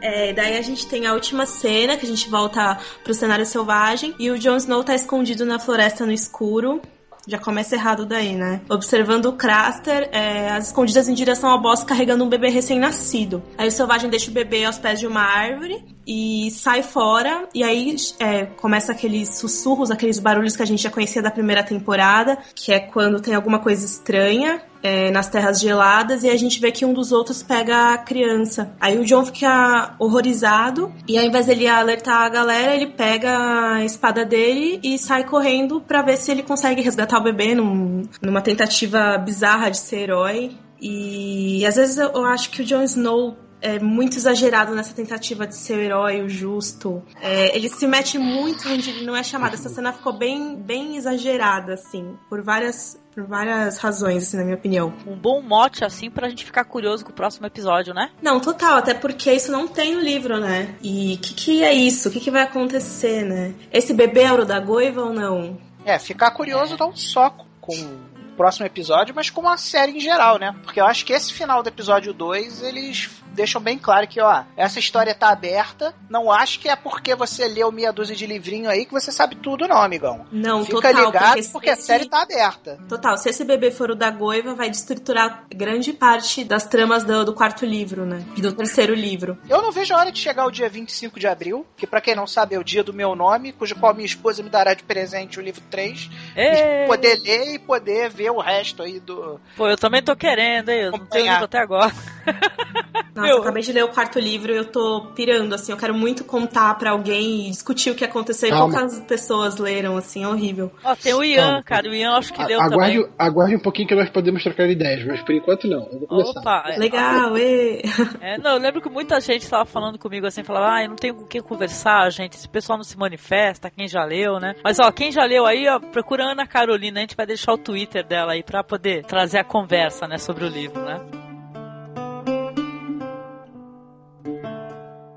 É, daí a gente tem a última cena, que a gente volta pro cenário selvagem, e o Jon Snow tá escondido na floresta no escuro. Já começa errado daí, né? Observando o Craster, é, as escondidas em direção ao bosque carregando um bebê recém-nascido. Aí o selvagem deixa o bebê aos pés de uma árvore e sai fora. E aí é, começa aqueles sussurros, aqueles barulhos que a gente já conhecia da primeira temporada, que é quando tem alguma coisa estranha é, nas terras geladas e a gente vê que um dos outros pega a criança. Aí o John fica horrorizado e ao invés dele alertar a galera, ele pega a espada dele e sai correndo pra ver se ele consegue resgatar o bebê num- numa tentativa bizarra de ser herói. E às vezes eu acho que o Jon Snow é muito exagerado nessa tentativa de ser o herói, o justo. É, ele se mete muito onde ele não é chamado. Essa cena ficou bem, bem exagerada, assim, por várias, por várias razões, assim, na minha opinião. Um bom mote, assim, pra gente ficar curioso com o próximo episódio, né? Não, total, até porque isso não tem no livro, né? E o que, que é isso? O que, que vai acontecer, né? Esse bebê é ouro da goiva ou não? É, ficar curioso não só com o próximo episódio, mas com a série em geral, né? Porque eu acho que esse final do episódio 2, eles deixam bem claro que, ó, essa história tá aberta. Não acho que é porque você leu meia dúzia de livrinho aí que você sabe tudo, não, amigão. Não, Fica total. ligado porque a esse- série tá aberta. Total, se esse bebê for o da Goiva, vai destruturar grande parte das tramas do, do quarto livro, né? E do terceiro livro. Eu não vejo a hora de chegar o dia 25 de abril, que pra quem não sabe é o dia do meu nome, cujo qual minha esposa me dará de presente o livro 3, Ê, e poder ler e poder ver o resto aí do. Pô, eu também tô querendo, hein? Eu não tenho livro até agora. *laughs* Nossa, Meu- acabei de ler o quarto livro e eu tô pirando, assim. Eu quero muito contar pra alguém e discutir o que aconteceu. E Calma. poucas pessoas leram, assim, é horrível. Ó, tem o Ian, Calma, cara. O Ian acho que leu aguarde, também. aguarde um pouquinho que nós podemos trocar ideias, mas por enquanto não. Eu vou começar. Opa, é. Legal, *laughs* ê. É, não, eu lembro que muita gente tava falando comigo assim, falava, ah, eu não tenho com quem conversar, gente, esse pessoal não se manifesta, quem já leu, né? Mas ó, quem já leu aí, ó, procura a Ana Carolina, a gente vai deixar o Twitter dela aí pra poder trazer a conversa, né, sobre o livro, né?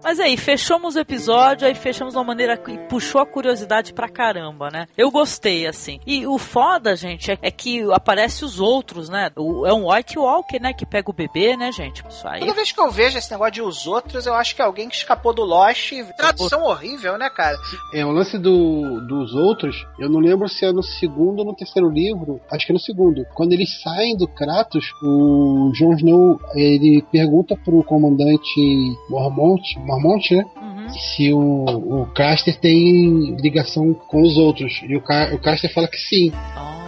Mas aí, fechamos o episódio, aí fechamos de uma maneira que puxou a curiosidade pra caramba, né? Eu gostei, assim. E o foda, gente, é, é que aparece os outros, né? O, é um White Walker, né? Que pega o bebê, né, gente? Isso aí. Toda vez que eu vejo esse negócio de os outros, eu acho que é alguém que escapou do Lost. Tradução horrível, né, cara? É, o lance do, dos outros, eu não lembro se é no segundo ou no terceiro livro, acho que é no segundo. Quando eles saem do Kratos, o Jon Snow, ele pergunta pro comandante Mormont, Mormont, né? Uhum. Se o, o Caster tem ligação com os outros. E o, Ca, o Caster fala que sim. Lá.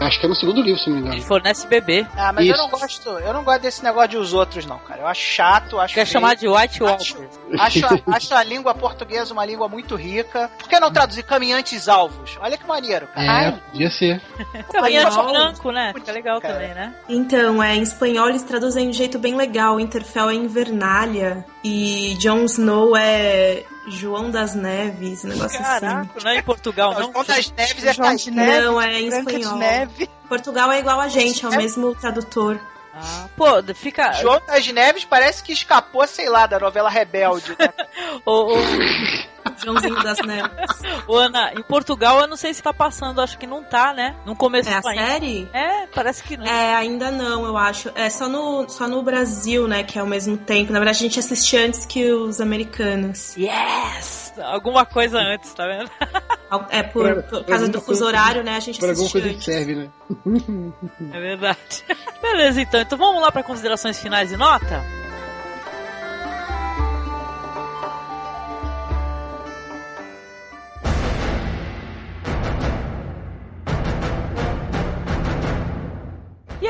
Acho que é no segundo livro, se não me Ele engano. fornece bebê. Ah, mas eu Isso. não gosto, eu não gosto desse negócio de os outros, não, cara. Eu acho chato, acho Quer feio. chamar de White Acho, Walker. acho, a, *laughs* acho a língua portuguesa uma língua muito rica. Por que não traduzir caminhantes alvos? Olha que maneiro, cara. É, podia ser. *laughs* Caminhante branco, né? Fica legal Cara. também, né? Então, é, em espanhol eles traduzem de um jeito bem legal. Interfell é Invernália e Jon Snow é João das Neves, um negócio assim. Caraca, não é em Portugal, Não, não? João das Neves é João de Caim. Neve, Não, é em Branca espanhol. Neve. Portugal é igual a gente, é o mesmo tradutor. Ah, pô, fica. João das Neves parece que escapou, sei lá, da novela Rebelde. Né? *laughs* Ô, ô, Joãozinho das Neves. ô, Ana, em Portugal eu não sei se tá passando, acho que não tá, né? Não começou É a ainda. série? É, parece que não. É, ainda não, eu acho. É só no, só no Brasil, né, que é ao mesmo tempo. Na verdade, a gente assiste antes que os americanos. Yes! Alguma coisa antes, tá vendo? *laughs* É, por, Pra- por causa do fuso horário, né, a gente Pra alguma assiste coisa que serve, né? *laughs* É verdade. Beleza, então. Então vamos lá para considerações finais e nota?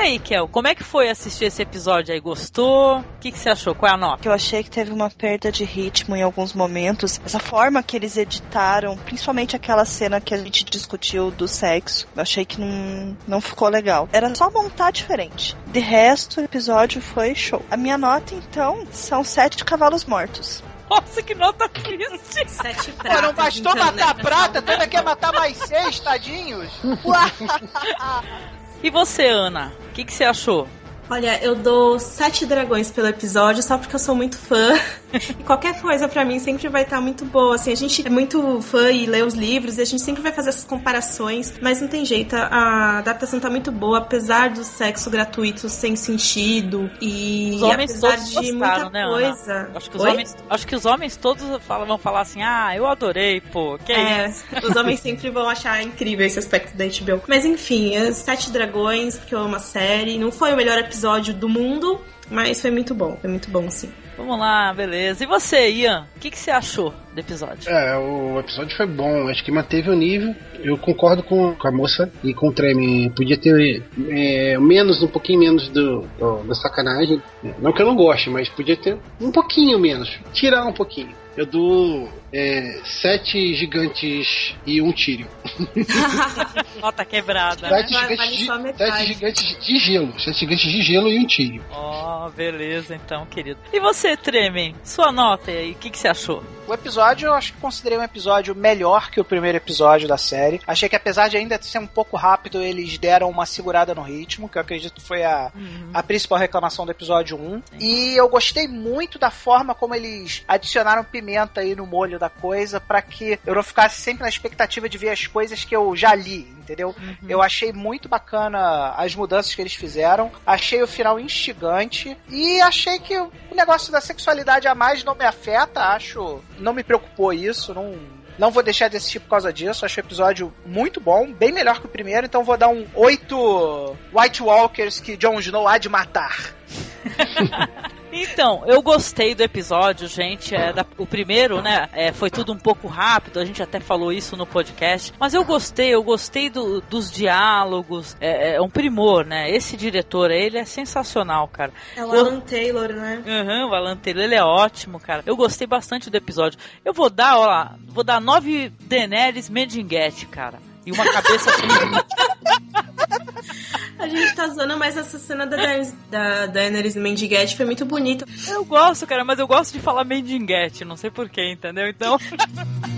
Aí, Kel, como é que foi assistir esse episódio aí? Gostou? O que, que você achou? Qual é a nota? eu achei que teve uma perda de ritmo em alguns momentos. Essa forma que eles editaram, principalmente aquela cena que a gente discutiu do sexo, eu achei que não, não ficou legal. Era só montar diferente. De resto, o episódio foi show. A minha nota, então, são sete cavalos mortos. Nossa, que nota triste! *laughs* Sete Pô, pratas, não bastou então, matar a né, prata, toda quer matar mais seis, tadinhos. *laughs* *laughs* E você, Ana? O que, que você achou? Olha, eu dou sete dragões pelo episódio só porque eu sou muito fã. *laughs* E qualquer coisa pra mim sempre vai estar muito boa. Assim, a gente é muito fã e lê os livros e a gente sempre vai fazer essas comparações, mas não tem jeito. A adaptação tá muito boa, apesar do sexo gratuito sem sentido e Os homens apesar todos de gostaram, muita né, Ana? coisa. Acho que os Oi? homens, acho que os homens todos falam- vão falar assim: "Ah, eu adorei, pô". Que É, isso? *laughs* os homens sempre vão achar incrível esse aspecto da HBO. Mas enfim, é Sete Dragões, porque eu amo a série. Não foi o melhor episódio do mundo, mas foi muito bom. Foi muito bom, sim. Vamos lá, beleza. E você, Ian? O que, que você achou do episódio? É, o episódio foi bom, acho que manteve o nível. Eu concordo com, com a moça e com o Treme. Podia ter é, menos, um pouquinho menos do, do- da sacanagem. Não que eu não goste, mas podia ter um pouquinho menos. Tirar um pouquinho. Eu dou é, sete gigantes e um Tyrion. *laughs* Nota quebrada, né? Sete Vale- gigantes, vale de, sete gigantes de gelo. Sete gigantes de gelo e um Tyrion. Ó, beleza, então, querido. E você, Treme? Sua nota aí, o que, que você achou? O episódio eu acho que considerei um episódio melhor que o primeiro episódio da série. Achei que apesar de ainda ser um pouco rápido, eles deram uma segurada no ritmo, que eu acredito foi a, a principal reclamação do episódio 1. E eu gostei muito da forma como eles adicionaram pimenta aí no molho da coisa, pra que eu não ficasse sempre na expectativa de ver as coisas que eu já li, entendeu? Eu achei muito bacana as mudanças que eles fizeram. Achei o final instigante. E achei que o negócio da sexualidade a mais não me afeta. Acho. Não me preocupou isso. Não. Não vou deixar de assistir por causa disso. Acho o episódio muito bom, bem melhor que o primeiro. Então vou dar um 8 White Walkers que Jon Snow há de matar. *laughs* Então, eu gostei do episódio, gente. É, da- o primeiro, né? é, foi tudo um pouco rápido, a gente até falou isso no podcast. Mas eu gostei, eu gostei do- dos diálogos. É, é um primor, né? Esse diretor, ele é sensacional, cara. É o Eu- Alan Taylor, né? Uhum, o Alan Taylor, ele é ótimo, cara. Eu gostei bastante do episódio. Eu vou dar, ó lá, vou dar nove Daenerys Mendinguete, cara. E uma cabeça *laughs* A gente tá zoando, mas essa cena da Daenerys, da Daenerys Mendighetti foi muito bonita. Eu gosto, cara, mas eu gosto de falar Mendinguete, não sei porquê, entendeu? Então. *laughs*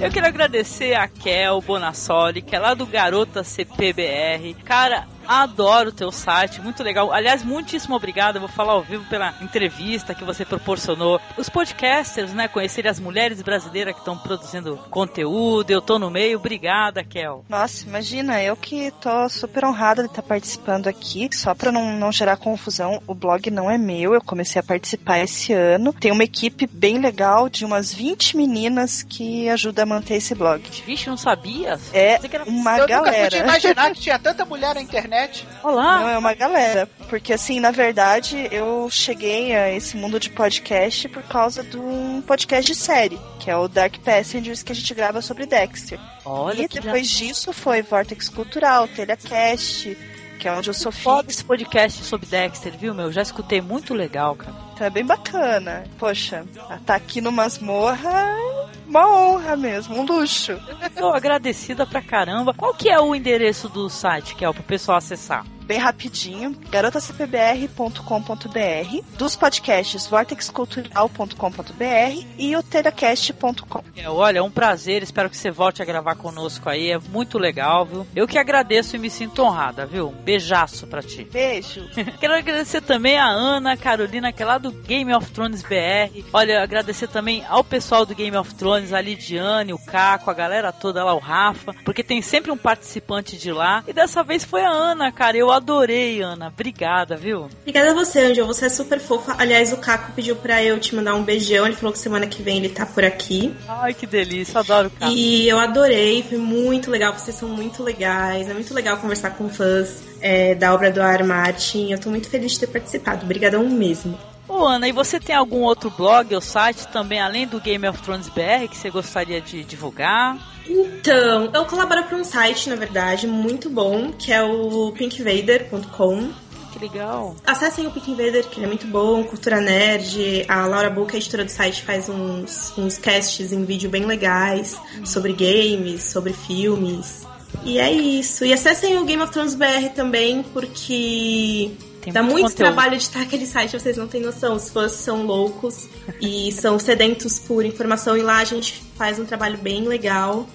Eu quero agradecer a Kel Bonassoli, que é lá do Garota CPBR. Cara, Adoro o teu site, muito legal. Aliás, muitíssimo obrigado. Eu vou falar ao vivo pela entrevista que você proporcionou. Os podcasters, né? Conhecerem as mulheres brasileiras que estão produzindo conteúdo. Eu tô no meio. Obrigada, Kel. Nossa, imagina, eu que tô super honrada de estar participando aqui. Só pra não, não gerar confusão, o blog não é meu. Eu comecei a participar esse ano. Tem uma equipe bem legal de umas 20 meninas que ajuda a manter esse blog. Vixe, não sabia? É uma eu galera. nunca podia imaginar que tinha tanta mulher na internet. Olá! Não, é uma galera. Porque, assim, na verdade, eu cheguei a esse mundo de podcast por causa de um podcast de série, que é o Dark Passengers, que a gente grava sobre Dexter. Olha e depois disso foi Vortex Cultural, Telecast, que é onde eu sou Foda fixa. esse podcast sobre Dexter, viu, meu? Já escutei, muito legal, cara. Então é bem bacana. Poxa, tá aqui no Masmorra é uma honra mesmo, um luxo. Tô agradecida pra caramba. Qual que é o endereço do site, Kel, pro pessoal acessar? Bem rapidinho, garotacpbr.com.br, dos podcasts vortexcultural.com.br e o telecast.com. É, olha, é um prazer, espero que você volte a gravar conosco aí, é muito legal, viu? Eu que agradeço e me sinto honrada, viu? Um beijaço pra ti. Beijo. *laughs* Quero agradecer também a Ana Carolina, que é lá do Game of Thrones BR. Olha, agradecer também ao pessoal do Game of Thrones, a Lidiane, o Caco, a galera toda lá, o Rafa, porque tem sempre um participante de lá. E dessa vez foi a Ana, cara. Eu adorei, Ana. Obrigada, viu? Obrigada a você, Angel. Você é super fofa. Aliás, o Caco pediu pra eu te mandar um beijão. Ele falou que semana que vem ele tá por aqui. Ai, que delícia. Adoro o Caco. E eu adorei, foi muito legal. Vocês são muito legais. É muito legal conversar com fãs é, da obra do R. Martin. Eu tô muito feliz de ter participado. Obrigadão mesmo. Ô, Ana, e você tem algum outro blog ou site também, além do Game of Thrones BR, que você gostaria de divulgar? Então, eu colaboro para um site, na verdade, muito bom, que é o pinkvader.com. Que legal. Acessem o Pink Invader, que ele é muito bom, Cultura Nerd. A Laura Boca, a editora do site, faz uns, uns casts em vídeo bem legais sobre games, sobre filmes. E é isso. E acessem o Game of Thrones BR também, porque Tem dá muito muito trabalho editar aquele site, vocês não têm noção. Os fãs são loucos e são sedentos por informação, e lá a gente faz um trabalho bem legal.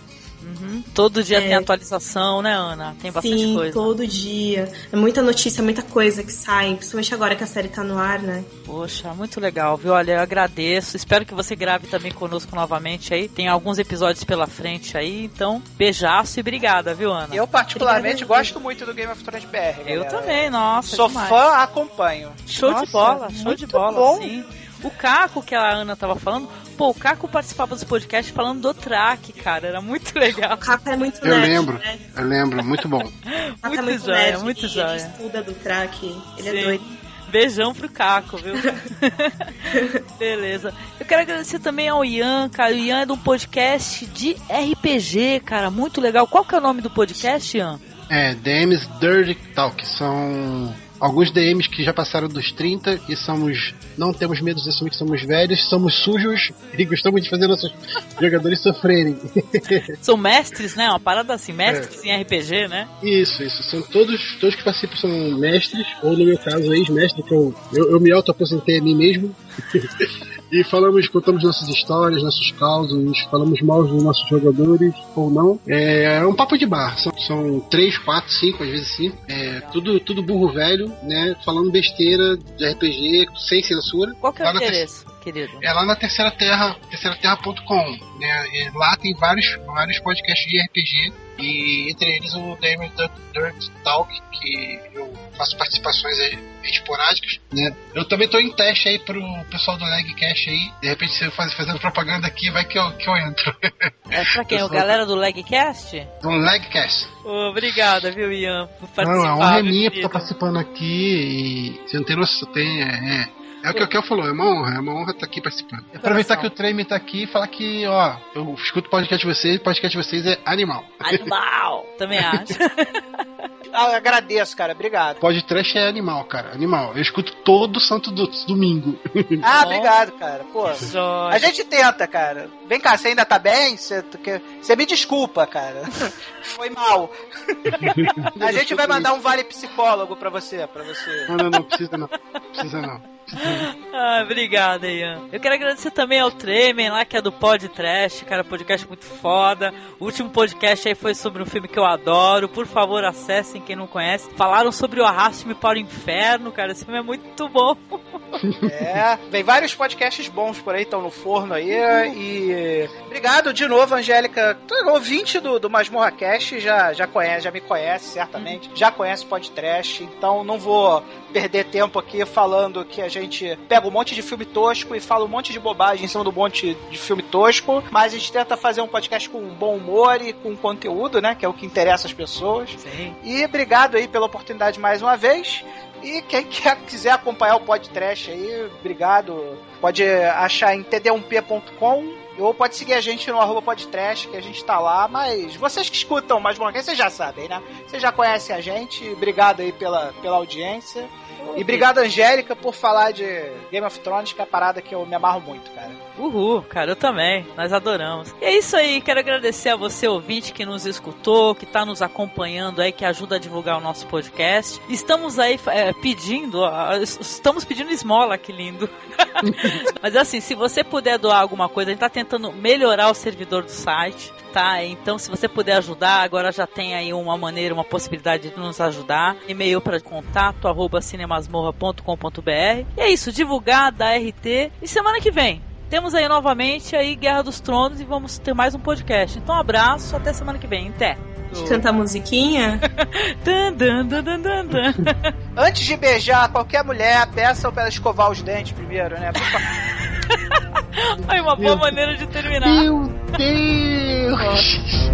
Uhum. Todo dia É. tem atualização, né, Ana? Tem bastante Sim, coisa. todo dia. É muita notícia, muita coisa que sai, principalmente agora que a série tá no ar, né? Poxa, muito legal, viu? Olha, eu agradeço. Espero que você grave também conosco novamente aí. Tem alguns episódios pela frente aí, então beijaço e obrigada, viu, Ana? Eu, particularmente, Obrigada. gosto muito do Game of Thrones BR. Eu galera. também, nossa. Sou demais. fã, acompanho. Show Nossa, de bola, show de bola, bom. sim. O Caco, que a Ana tava falando, pô, o Caco participava dos podcasts falando do track, cara, era muito *laughs* legal. O Caco é muito Eu nerd, lembro, né? eu lembro, muito bom. *laughs* O Caco é Muito muito joia, nerd, muito joia. Ele estuda do track, ele Sim. é doido. Beijão pro Caco, viu? *laughs* Beleza. Eu quero agradecer também ao Ian, cara. O Ian é de um podcast de RPG, cara. Muito legal. Qual que é o nome do podcast, Ian? É, DMs Dirty Talk. São alguns DMs que já passaram dos 30 e somos. Não temos medo de assumir que somos velhos, somos sujos *laughs* e gostamos de fazer nossos *laughs* jogadores sofrerem. *laughs* São mestres, né? Uma parada assim, mestres em RPG, né? Isso, isso. São todos, todos que participam são mestres, ou no meu caso, ex-mestre, que eu, eu, eu me auto-aposentei a mim mesmo. E falamos, contamos nossas histórias, nossos causos, falamos mal dos nossos jogadores, ou não. É, é um papo de bar. São, são três, quatro, cinco, às vezes cinco. É, tudo, tudo burro velho, né? Falando besteira de RPG, sem censura. Qual que é o endereço, querido? é lá na Terceira Terra, terceiraterra.com. Né? E lá tem vários, vários podcasts de RPG. E entre eles o Dirt, Dirt Talk, que eu faço participações esporádicas. Né? Eu também estou em teste aí pro pessoal do Legcast aí. De repente, se eu faz, fazendo propaganda aqui, vai que eu, que eu entro. É pra quem? O galera do Legcast? Do Legcast. Ô, Obrigada, viu, Ian, por Não, participar. é honra meu minha por estar participando aqui e você não tem noção, tem, é, é, é o que o Kel falou, é uma honra, é uma honra estar aqui participando. Aproveitar que o Treme tá aqui e falar que, ó, eu escuto o podcast de vocês, o podcast de vocês é animal. Animal! *laughs* Também acho. *laughs* Ah, agradeço, cara. Obrigado. Podcast é animal, cara, animal. Eu escuto todo santo do, domingo. Ah, *laughs* obrigado, cara. Pô. A gente tenta, cara. Vem cá, você ainda tá bem? Você, você me desculpa, cara. *laughs* Foi mal. *laughs* A gente vai mandar um vale psicólogo pra você, pra você. Não, não, não, precisa não, precisa não. *laughs* ah, obrigada, Ian. Eu quero agradecer também ao Tremen lá, que é do Pod Trash, cara, podcast muito foda. O último podcast aí foi sobre um filme que eu adoro. Por favor, acessem quem não conhece. Falaram sobre o Arraste-me para o Inferno, cara. Esse filme é muito bom. *laughs* é, vem vários podcasts bons por aí, estão no forno aí. E obrigado de novo, Angélica. Ouvinte do, do Masmorra Cast, já, já conhece, já me conhece, certamente. Já conhece o Pod Trash, então não vou perder tempo aqui falando que a gente pega um monte de filme tosco e fala um monte de bobagem em cima do monte de filme tosco, mas a gente tenta fazer um podcast com bom humor e com conteúdo, né? Que é o que interessa as pessoas. Sim. E obrigado aí pela oportunidade mais uma vez. E quem *laughs* quer, quiser acompanhar o podcast aí, obrigado. Pode achar em td1p.com ou pode seguir a gente no arroba podcast, que a gente tá lá, mas vocês que escutam mais uma vez, vocês já sabem, né? Vocês já conhecem a gente, obrigado aí pela, pela audiência. E obrigado, Angélica, por falar de Game of Thrones, que é a parada que eu me amarro muito, cara. Uhul, cara, eu também. Nós adoramos. E é isso aí, quero agradecer a você, ouvinte, que nos escutou, que está nos acompanhando aí, que ajuda a divulgar o nosso podcast. Estamos aí é, pedindo, estamos pedindo esmola, que lindo. *laughs* Mas assim, se você puder doar alguma coisa, a gente tá tentando melhorar o servidor do site tá? Então, se você puder ajudar, agora já tem aí uma maneira, uma possibilidade de nos ajudar. E-mail para contato arroba cinemasmorra.com.br. E é isso, divulgar da RT. E semana que vem temos aí novamente aí Guerra dos Tronos e vamos ter mais um podcast. Então, um abraço, até semana que vem. Até. Canta a musiquinha? *laughs* dun, dun, dun, dun, dun, dun. *laughs* Antes de beijar qualquer mulher, peça para ela escovar os dentes primeiro, né? *laughs* Ai, uma boa maneira de terminar. Meu Deus!